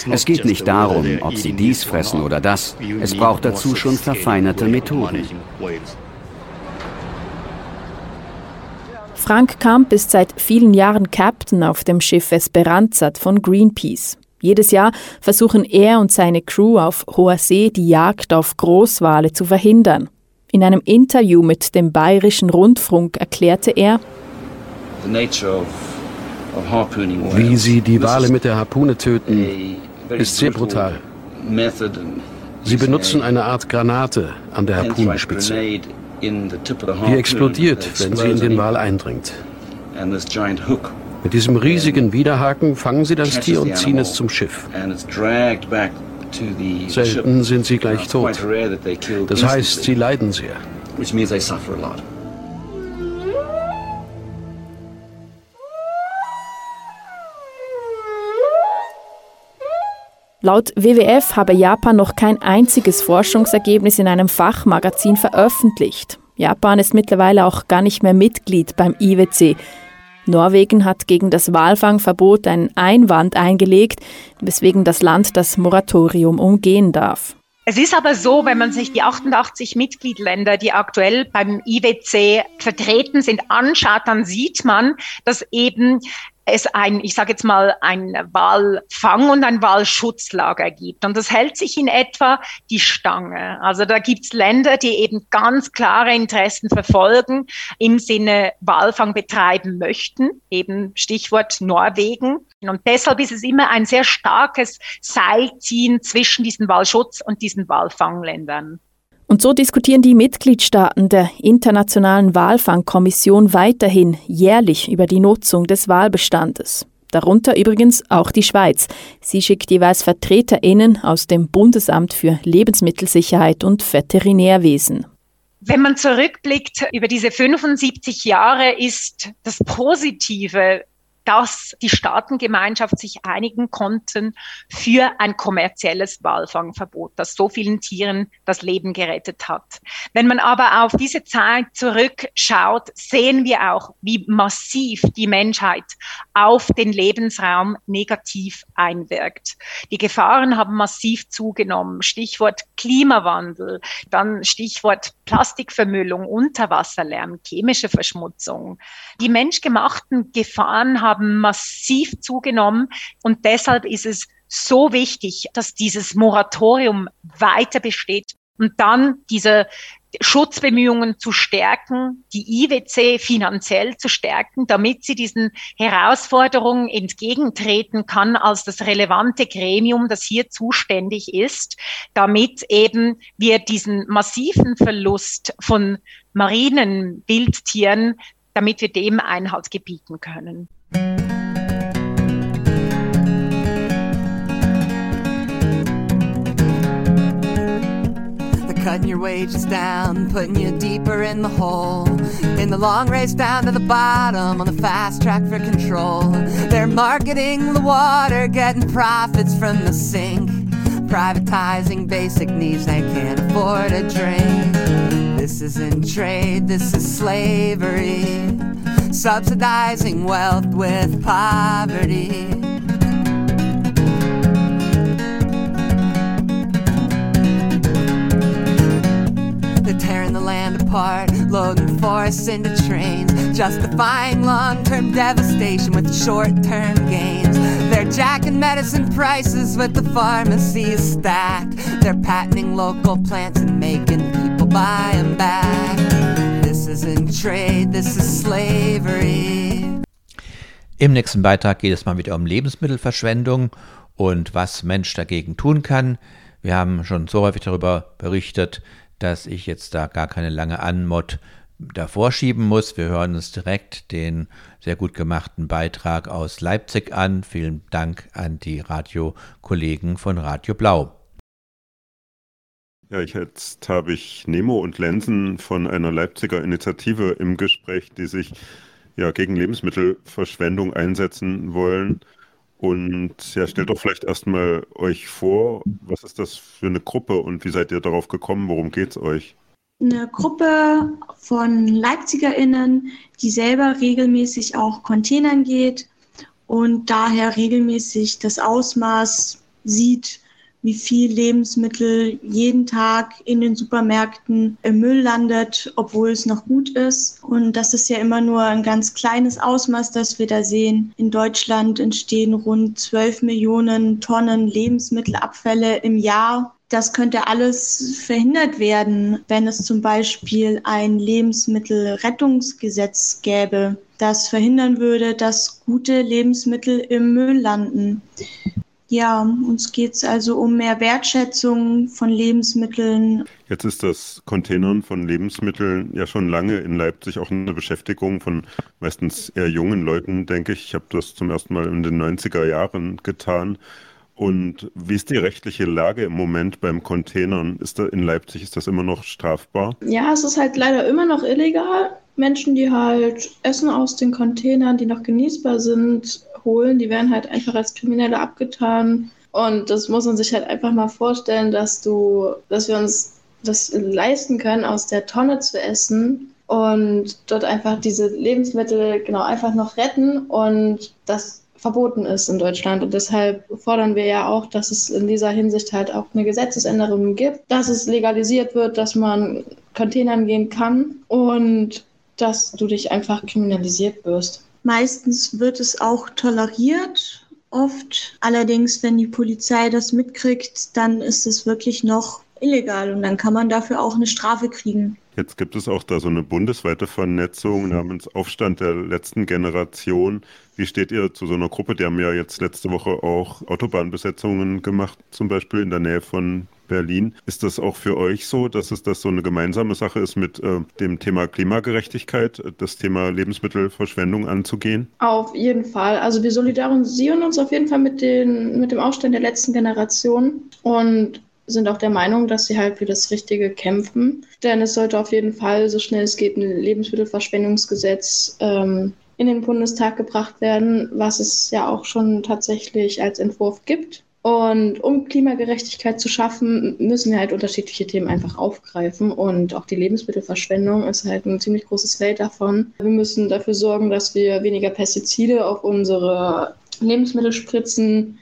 Es geht nicht darum, ob sie dies fressen oder das. Es braucht dazu schon verfeinerte Methoden. Frank Kamp ist seit vielen Jahren Captain auf dem Schiff Esperanza von Greenpeace. Jedes Jahr versuchen er und seine Crew auf hoher See die Jagd auf Großwale zu verhindern. In einem Interview mit dem Bayerischen Rundfunk erklärte er, wie sie die Wale mit der Harpune töten, ist sehr brutal. Sie benutzen eine Art Granate an der Harpunenspitze. Die explodiert, wenn sie in den Wal eindringt. Mit diesem riesigen Widerhaken fangen sie das Tier und ziehen es zum Schiff. Selten sind sie gleich tot. Das heißt, sie leiden sehr. Laut WWF habe Japan noch kein einziges Forschungsergebnis in einem Fachmagazin veröffentlicht. Japan ist mittlerweile auch gar nicht mehr Mitglied beim IWC. Norwegen hat gegen das Walfangverbot einen Einwand eingelegt, weswegen das Land das Moratorium umgehen darf. Es ist aber so, wenn man sich die 88 Mitgliedländer, die aktuell beim IWC vertreten sind, anschaut, dann sieht man, dass eben es ein, ich sage jetzt mal, ein Wahlfang- und ein Wahlschutzlager gibt. Und das hält sich in etwa die Stange. Also da gibt's Länder, die eben ganz klare Interessen verfolgen, im Sinne Wahlfang betreiben möchten, eben Stichwort Norwegen. Und deshalb ist es immer ein sehr starkes Seilziehen zwischen diesen Wahlschutz- und diesen Walfangländern. Und so diskutieren die Mitgliedstaaten der Internationalen Walfangkommission weiterhin jährlich über die Nutzung des Walbestandes. Darunter übrigens auch die Schweiz. Sie schickt jeweils VertreterInnen aus dem Bundesamt für Lebensmittelsicherheit und Veterinärwesen. Wenn man zurückblickt über diese 75 Jahre, ist das Positive dass die Staatengemeinschaft sich einigen konnten für ein kommerzielles Walfangverbot, das so vielen Tieren das Leben gerettet hat. Wenn man aber auf diese Zeit zurückschaut, sehen wir auch, wie massiv die Menschheit auf den Lebensraum negativ einwirkt. Die Gefahren haben massiv zugenommen. Stichwort Klimawandel, dann Stichwort Plastikvermüllung, Unterwasserlärm, chemische Verschmutzung. Die menschgemachten Gefahren haben massiv zugenommen und deshalb ist es so wichtig, dass dieses Moratorium weiter besteht und dann diese Schutzbemühungen zu stärken, die IWC finanziell zu stärken, damit sie diesen Herausforderungen entgegentreten kann als das relevante Gremium, das hier zuständig ist, damit eben wir diesen massiven Verlust von marinen Wildtieren, damit wir dem Einhalt gebieten können. Cutting your wages down, putting you deeper in the hole. In the long race down to the bottom, on the fast track for control. They're marketing the water, getting profits from the sink. Privatizing basic needs they can't afford a drink. This isn't trade, this is slavery. Subsidizing wealth with poverty. Tearing the land apart, loading forests into trains, justifying long term devastation with short term gains. They're jacking medicine prices with the pharmacies stacked. They're patenting local plants and making people buy them back. This isn't trade, this is slavery. Im nächsten Beitrag geht es mal wieder um Lebensmittelverschwendung und was Mensch dagegen tun kann. Wir haben schon so häufig darüber berichtet, dass ich jetzt da gar keine lange Anmod davor schieben muss. Wir hören uns direkt den sehr gut gemachten Beitrag aus Leipzig an. Vielen Dank an die Radiokollegen von Radio Blau. Ja, jetzt habe ich Nemo und Lensen von einer Leipziger Initiative im Gespräch, die sich ja gegen Lebensmittelverschwendung einsetzen wollen. Und ja, stellt doch vielleicht erstmal euch vor, was ist das für eine Gruppe und wie seid ihr darauf gekommen? Worum geht es euch? Eine Gruppe von LeipzigerInnen, die selber regelmäßig auch Containern geht und daher regelmäßig das Ausmaß sieht, wie viel Lebensmittel jeden Tag in den Supermärkten im Müll landet, obwohl es noch gut ist. Und das ist ja immer nur ein ganz kleines Ausmaß, das wir da sehen. In Deutschland entstehen rund 12 Millionen Tonnen Lebensmittelabfälle im Jahr. Das könnte alles verhindert werden, wenn es zum Beispiel ein Lebensmittelrettungsgesetz gäbe, das verhindern würde, dass gute Lebensmittel im Müll landen. Ja, uns geht es also um mehr Wertschätzung von Lebensmitteln. Jetzt ist das Containern von Lebensmitteln ja schon lange in Leipzig auch eine Beschäftigung von meistens eher jungen Leuten, denke ich. Ich habe das zum ersten Mal in den 90er Jahren getan. Und wie ist die rechtliche Lage im Moment beim Containern? Ist da in Leipzig ist das immer noch strafbar? Ja, es ist halt leider immer noch illegal. Menschen, die halt Essen aus den Containern, die noch genießbar sind, holen, die werden halt einfach als Kriminelle abgetan. Und das muss man sich halt einfach mal vorstellen, dass du, dass wir uns das leisten können, aus der Tonne zu essen und dort einfach diese Lebensmittel genau einfach noch retten und das verboten ist in Deutschland. Und deshalb fordern wir ja auch, dass es in dieser Hinsicht halt auch eine Gesetzesänderung gibt, dass es legalisiert wird, dass man Containern gehen kann und dass du dich einfach kriminalisiert wirst. Meistens wird es auch toleriert, oft. Allerdings, wenn die Polizei das mitkriegt, dann ist es wirklich noch illegal und dann kann man dafür auch eine Strafe kriegen. Jetzt gibt es auch da so eine bundesweite Vernetzung namens Aufstand der letzten Generation. Wie steht ihr zu so einer Gruppe? Die haben ja jetzt letzte Woche auch Autobahnbesetzungen gemacht, zum Beispiel in der Nähe von Berlin. Ist das auch für euch so, dass es das so eine gemeinsame Sache ist, mit äh, dem Thema Klimagerechtigkeit, das Thema Lebensmittelverschwendung anzugehen? Auf jeden Fall. Also wir solidarisieren uns auf jeden Fall mit, den, mit dem Aufstand der letzten Generation und sind auch der Meinung, dass sie halt für das Richtige kämpfen. Denn es sollte auf jeden Fall so schnell es geht ein Lebensmittelverschwendungsgesetz ähm, in den Bundestag gebracht werden, was es ja auch schon tatsächlich als Entwurf gibt. Und um Klimagerechtigkeit zu schaffen, müssen wir halt unterschiedliche Themen einfach aufgreifen. Und auch die Lebensmittelverschwendung ist halt ein ziemlich großes Feld davon. Wir müssen dafür sorgen, dass wir weniger Pestizide auf unsere Lebensmittel spritzen,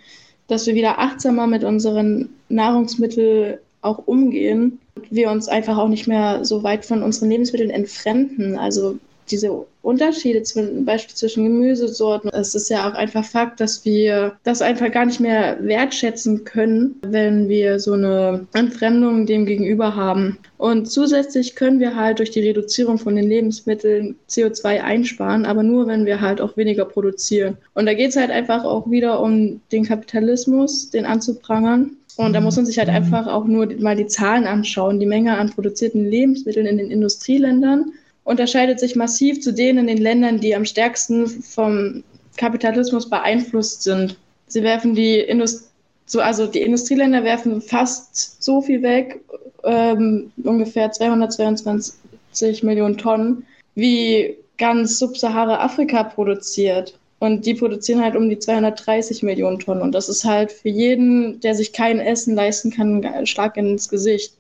dass wir wieder achtsamer mit unseren Nahrungsmitteln auch umgehen. Wir uns einfach auch nicht mehr so weit von unseren Lebensmitteln entfremden. Also diese Unterschiede zum Beispiel zwischen Gemüsesorten. Es ist ja auch einfach Fakt, dass wir das einfach gar nicht mehr wertschätzen können, wenn wir so eine Entfremdung dem gegenüber haben. Und zusätzlich können wir halt durch die Reduzierung von den Lebensmitteln CO2 einsparen, aber nur, wenn wir halt auch weniger produzieren. Und da geht es halt einfach auch wieder um den Kapitalismus, den anzuprangern. Und da muss man sich halt einfach auch nur mal die Zahlen anschauen, die Menge an produzierten Lebensmitteln in den Industrieländern unterscheidet sich massiv zu denen in den Ländern, die am stärksten vom Kapitalismus beeinflusst sind. Sie werfen die Industrie, so, also die Industrieländer werfen fast so viel weg, ähm, ungefähr 222 Millionen Tonnen, wie ganz Subsahara-Afrika produziert. Und die produzieren halt um die 230 Millionen Tonnen. Und das ist halt für jeden, der sich kein Essen leisten kann, ein Schlag ins Gesicht.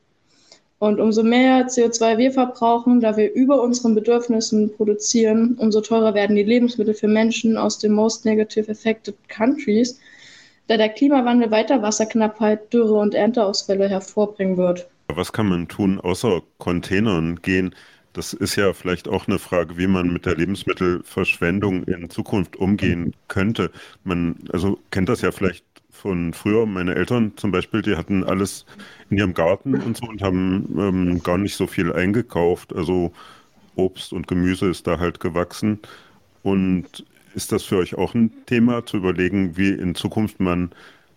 Und umso mehr CO2 wir verbrauchen, da wir über unseren Bedürfnissen produzieren, umso teurer werden die Lebensmittel für Menschen aus den most negative affected countries, da der Klimawandel weiter Wasserknappheit, Dürre und Ernteausfälle hervorbringen wird. Was kann man tun, außer Containern gehen? Das ist ja vielleicht auch eine Frage, wie man mit der Lebensmittelverschwendung in Zukunft umgehen könnte. Man also kennt das ja vielleicht von früher. Meine Eltern zum Beispiel, die hatten alles in ihrem Garten und so und haben ähm, gar nicht so viel eingekauft. Also Obst und Gemüse ist da halt gewachsen. Und ist das für euch auch ein Thema, zu überlegen, wie in Zukunft man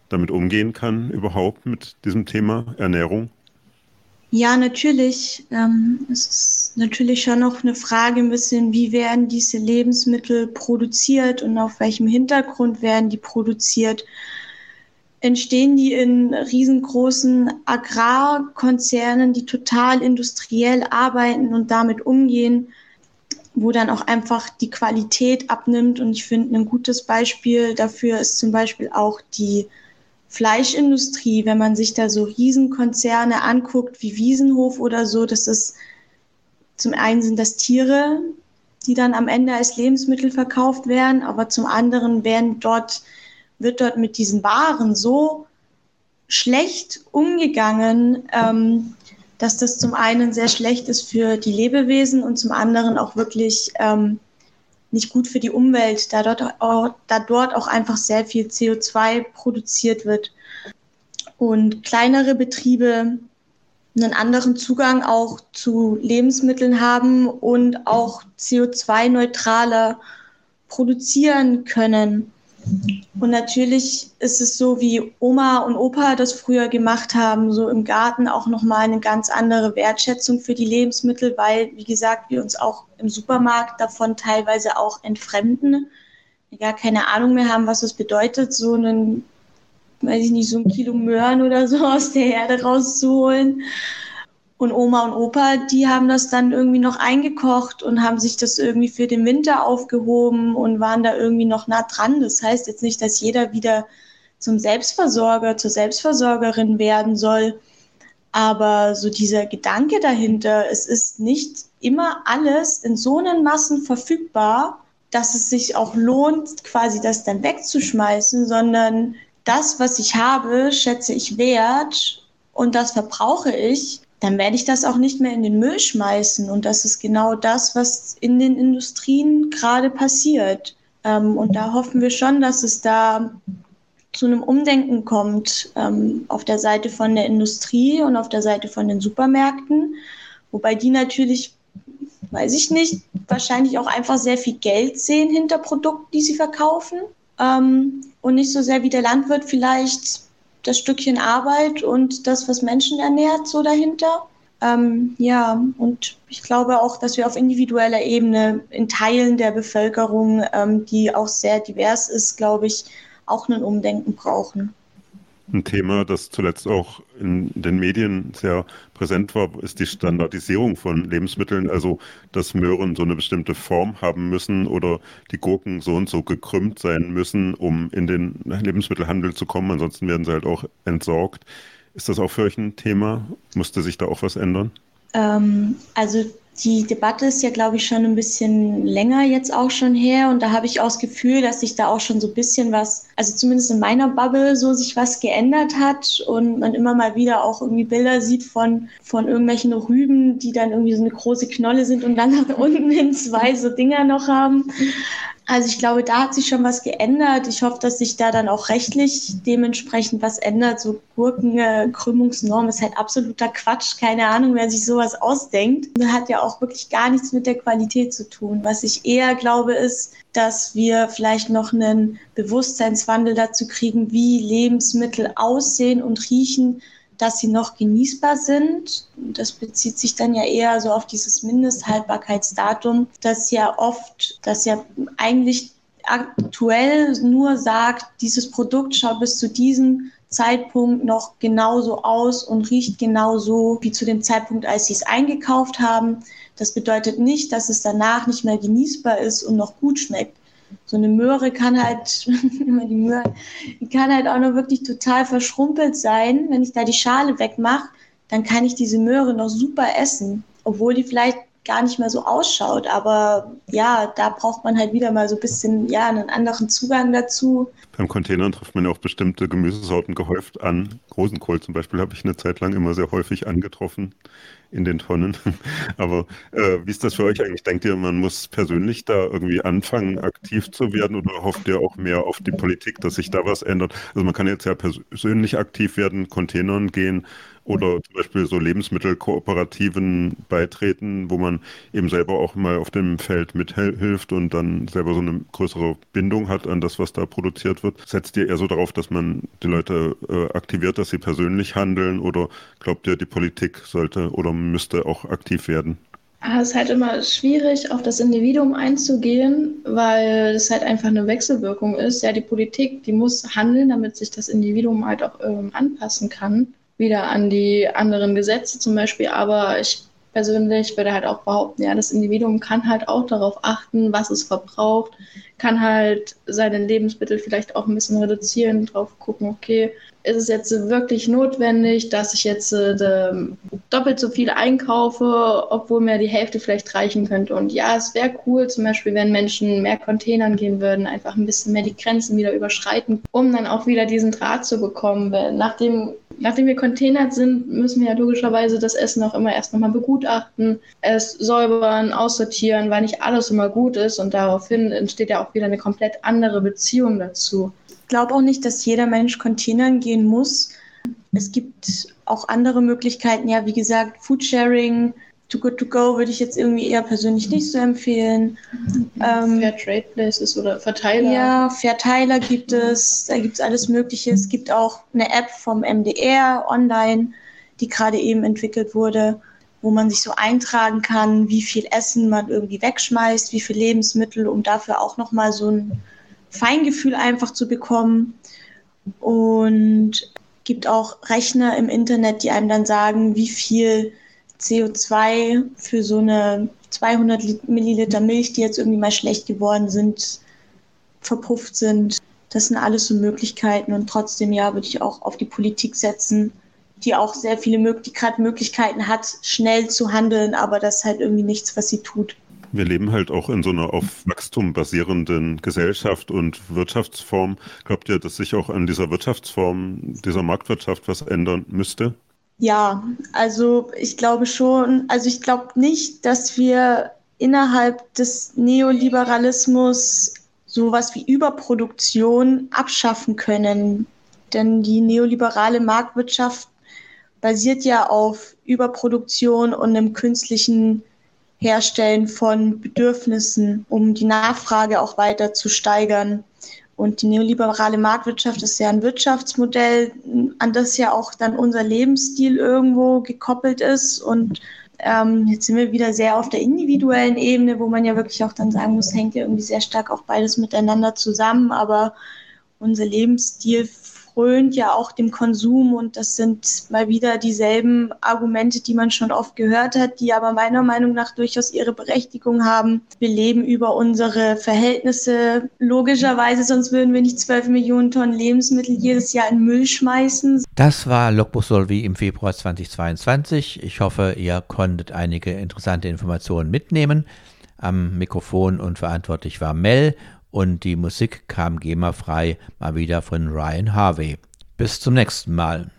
damit umgehen kann, überhaupt mit diesem Thema Ernährung? Ja, natürlich. Ähm, es ist natürlich schon noch eine Frage ein bisschen, wie werden diese Lebensmittel produziert und auf welchem Hintergrund werden die produziert entstehen die in riesengroßen Agrarkonzernen, die total industriell arbeiten und damit umgehen, wo dann auch einfach die Qualität abnimmt. Und ich finde, ein gutes Beispiel dafür ist zum Beispiel auch die Fleischindustrie. Wenn man sich da so Riesenkonzerne anguckt, wie Wiesenhof oder so, das ist zum einen sind das Tiere, die dann am Ende als Lebensmittel verkauft werden, aber zum anderen werden dort wird dort mit diesen Waren so schlecht umgegangen, ähm, dass das zum einen sehr schlecht ist für die Lebewesen und zum anderen auch wirklich ähm, nicht gut für die Umwelt, da dort, auch, da dort auch einfach sehr viel CO2 produziert wird. Und kleinere Betriebe einen anderen Zugang auch zu Lebensmitteln haben und auch CO2-neutraler produzieren können. Und natürlich ist es so, wie Oma und Opa das früher gemacht haben, so im Garten auch nochmal eine ganz andere Wertschätzung für die Lebensmittel, weil, wie gesagt, wir uns auch im Supermarkt davon teilweise auch entfremden, wir gar keine Ahnung mehr haben, was es bedeutet, so einen, weiß ich nicht, so ein Kilo Möhren oder so aus der Erde rauszuholen. Und Oma und Opa, die haben das dann irgendwie noch eingekocht und haben sich das irgendwie für den Winter aufgehoben und waren da irgendwie noch nah dran. Das heißt jetzt nicht, dass jeder wieder zum Selbstversorger, zur Selbstversorgerin werden soll. Aber so dieser Gedanke dahinter, es ist nicht immer alles in so einen Massen verfügbar, dass es sich auch lohnt, quasi das dann wegzuschmeißen, sondern das, was ich habe, schätze ich wert und das verbrauche ich dann werde ich das auch nicht mehr in den Müll schmeißen. Und das ist genau das, was in den Industrien gerade passiert. Ähm, und da hoffen wir schon, dass es da zu einem Umdenken kommt ähm, auf der Seite von der Industrie und auf der Seite von den Supermärkten, wobei die natürlich, weiß ich nicht, wahrscheinlich auch einfach sehr viel Geld sehen hinter Produkten, die sie verkaufen ähm, und nicht so sehr wie der Landwirt vielleicht das Stückchen Arbeit und das, was Menschen ernährt, so dahinter. Ähm, ja, und ich glaube auch, dass wir auf individueller Ebene in Teilen der Bevölkerung, ähm, die auch sehr divers ist, glaube ich, auch ein Umdenken brauchen. Ein Thema, das zuletzt auch in den Medien sehr präsent war, ist die Standardisierung von Lebensmitteln. Also, dass Möhren so eine bestimmte Form haben müssen oder die Gurken so und so gekrümmt sein müssen, um in den Lebensmittelhandel zu kommen. Ansonsten werden sie halt auch entsorgt. Ist das auch für euch ein Thema? Musste sich da auch was ändern? Ähm, also die Debatte ist ja, glaube ich, schon ein bisschen länger jetzt auch schon her. Und da habe ich auch das Gefühl, dass sich da auch schon so ein bisschen was, also zumindest in meiner Bubble, so sich was geändert hat. Und man immer mal wieder auch irgendwie Bilder sieht von, von irgendwelchen Rüben, die dann irgendwie so eine große Knolle sind und dann nach [laughs] unten hin zwei so Dinger noch haben. Also ich glaube, da hat sich schon was geändert. Ich hoffe, dass sich da dann auch rechtlich dementsprechend was ändert. So Gurkenkrümmungsnorm ist halt absoluter Quatsch. Keine Ahnung, wer sich sowas ausdenkt. Das hat ja auch wirklich gar nichts mit der Qualität zu tun. Was ich eher glaube, ist, dass wir vielleicht noch einen Bewusstseinswandel dazu kriegen, wie Lebensmittel aussehen und riechen, dass sie noch genießbar sind. Das bezieht sich dann ja eher so auf dieses Mindesthaltbarkeitsdatum, das ja oft, das ja eigentlich aktuell nur sagt, dieses Produkt schaut bis zu diesem Zeitpunkt noch genauso aus und riecht genauso wie zu dem Zeitpunkt, als sie es eingekauft haben. Das bedeutet nicht, dass es danach nicht mehr genießbar ist und noch gut schmeckt so eine Möhre kann halt, [laughs] immer die Möhre, die kann halt auch noch wirklich total verschrumpelt sein. Wenn ich da die Schale wegmache, dann kann ich diese Möhre noch super essen, obwohl die vielleicht gar nicht mehr so ausschaut. Aber ja, da braucht man halt wieder mal so ein bisschen ja, einen anderen Zugang dazu. Beim Containern trifft man ja auch bestimmte Gemüsesorten gehäuft an. Rosenkohl zum Beispiel habe ich eine Zeit lang immer sehr häufig angetroffen in den Tonnen. [laughs] Aber äh, wie ist das für euch eigentlich? Denkt ihr, man muss persönlich da irgendwie anfangen, aktiv zu werden oder hofft ihr auch mehr auf die Politik, dass sich da was ändert? Also man kann jetzt ja persönlich aktiv werden, Containern gehen oder zum Beispiel so Lebensmittelkooperativen beitreten, wo man eben selber auch mal auf dem Feld mithilft und dann selber so eine größere Bindung hat an das, was da produziert wird. Setzt ihr eher so darauf, dass man die Leute äh, aktiviert, dass sie persönlich handeln oder glaubt ihr, die Politik sollte oder müsste auch aktiv werden? Ah, es ist halt immer schwierig, auf das Individuum einzugehen, weil es halt einfach eine Wechselwirkung ist. Ja, die Politik, die muss handeln, damit sich das Individuum halt auch ähm, anpassen kann wieder an die anderen Gesetze zum Beispiel. Aber ich persönlich würde halt auch behaupten, ja, das Individuum kann halt auch darauf achten, was es verbraucht, kann halt seine Lebensmittel vielleicht auch ein bisschen reduzieren, drauf gucken, okay, ist es jetzt wirklich notwendig, dass ich jetzt äh, doppelt so viel einkaufe, obwohl mir die Hälfte vielleicht reichen könnte. Und ja, es wäre cool, zum Beispiel, wenn Menschen mehr Containern gehen würden, einfach ein bisschen mehr die Grenzen wieder überschreiten, um dann auch wieder diesen Draht zu bekommen. Weil nachdem Nachdem wir containert sind, müssen wir ja logischerweise das Essen auch immer erst nochmal begutachten, es säubern, aussortieren, weil nicht alles immer gut ist und daraufhin entsteht ja auch wieder eine komplett andere Beziehung dazu. Ich glaube auch nicht, dass jeder Mensch containern gehen muss. Es gibt auch andere Möglichkeiten, ja, wie gesagt, Foodsharing, Too Good To Go würde ich jetzt irgendwie eher persönlich nicht so empfehlen. Ähm, Fair Trade Places oder Verteiler. Ja, Verteiler gibt es, da gibt es alles Mögliche. Es gibt auch eine App vom MDR online, die gerade eben entwickelt wurde, wo man sich so eintragen kann, wie viel Essen man irgendwie wegschmeißt, wie viel Lebensmittel, um dafür auch nochmal so ein Feingefühl einfach zu bekommen. Und gibt auch Rechner im Internet, die einem dann sagen, wie viel CO2 für so eine 200 Milliliter Milch, die jetzt irgendwie mal schlecht geworden sind, verpufft sind. Das sind alles so Möglichkeiten und trotzdem ja würde ich auch auf die Politik setzen, die auch sehr viele Möglichkeit, Möglichkeiten hat, schnell zu handeln, aber das ist halt irgendwie nichts, was sie tut. Wir leben halt auch in so einer auf Wachstum basierenden Gesellschaft und Wirtschaftsform. Glaubt ihr, dass sich auch an dieser Wirtschaftsform, dieser Marktwirtschaft was ändern müsste? Ja, also ich glaube schon, also ich glaube nicht, dass wir innerhalb des Neoliberalismus sowas wie Überproduktion abschaffen können. Denn die neoliberale Marktwirtschaft basiert ja auf Überproduktion und einem künstlichen Herstellen von Bedürfnissen, um die Nachfrage auch weiter zu steigern. Und die neoliberale Marktwirtschaft ist ja ein Wirtschaftsmodell, an das ja auch dann unser Lebensstil irgendwo gekoppelt ist. Und ähm, jetzt sind wir wieder sehr auf der individuellen Ebene, wo man ja wirklich auch dann sagen muss, hängt ja irgendwie sehr stark auch beides miteinander zusammen. Aber unser Lebensstil frönt ja auch dem Konsum und das sind mal wieder dieselben Argumente, die man schon oft gehört hat, die aber meiner Meinung nach durchaus ihre Berechtigung haben. Wir leben über unsere Verhältnisse logischerweise, sonst würden wir nicht 12 Millionen Tonnen Lebensmittel jedes Jahr in Müll schmeißen. Das war Logbuch Solvi im Februar 2022. Ich hoffe, ihr konntet einige interessante Informationen mitnehmen. Am Mikrofon und verantwortlich war Mel und die Musik kam GEMA-frei mal wieder von Ryan Harvey. Bis zum nächsten Mal.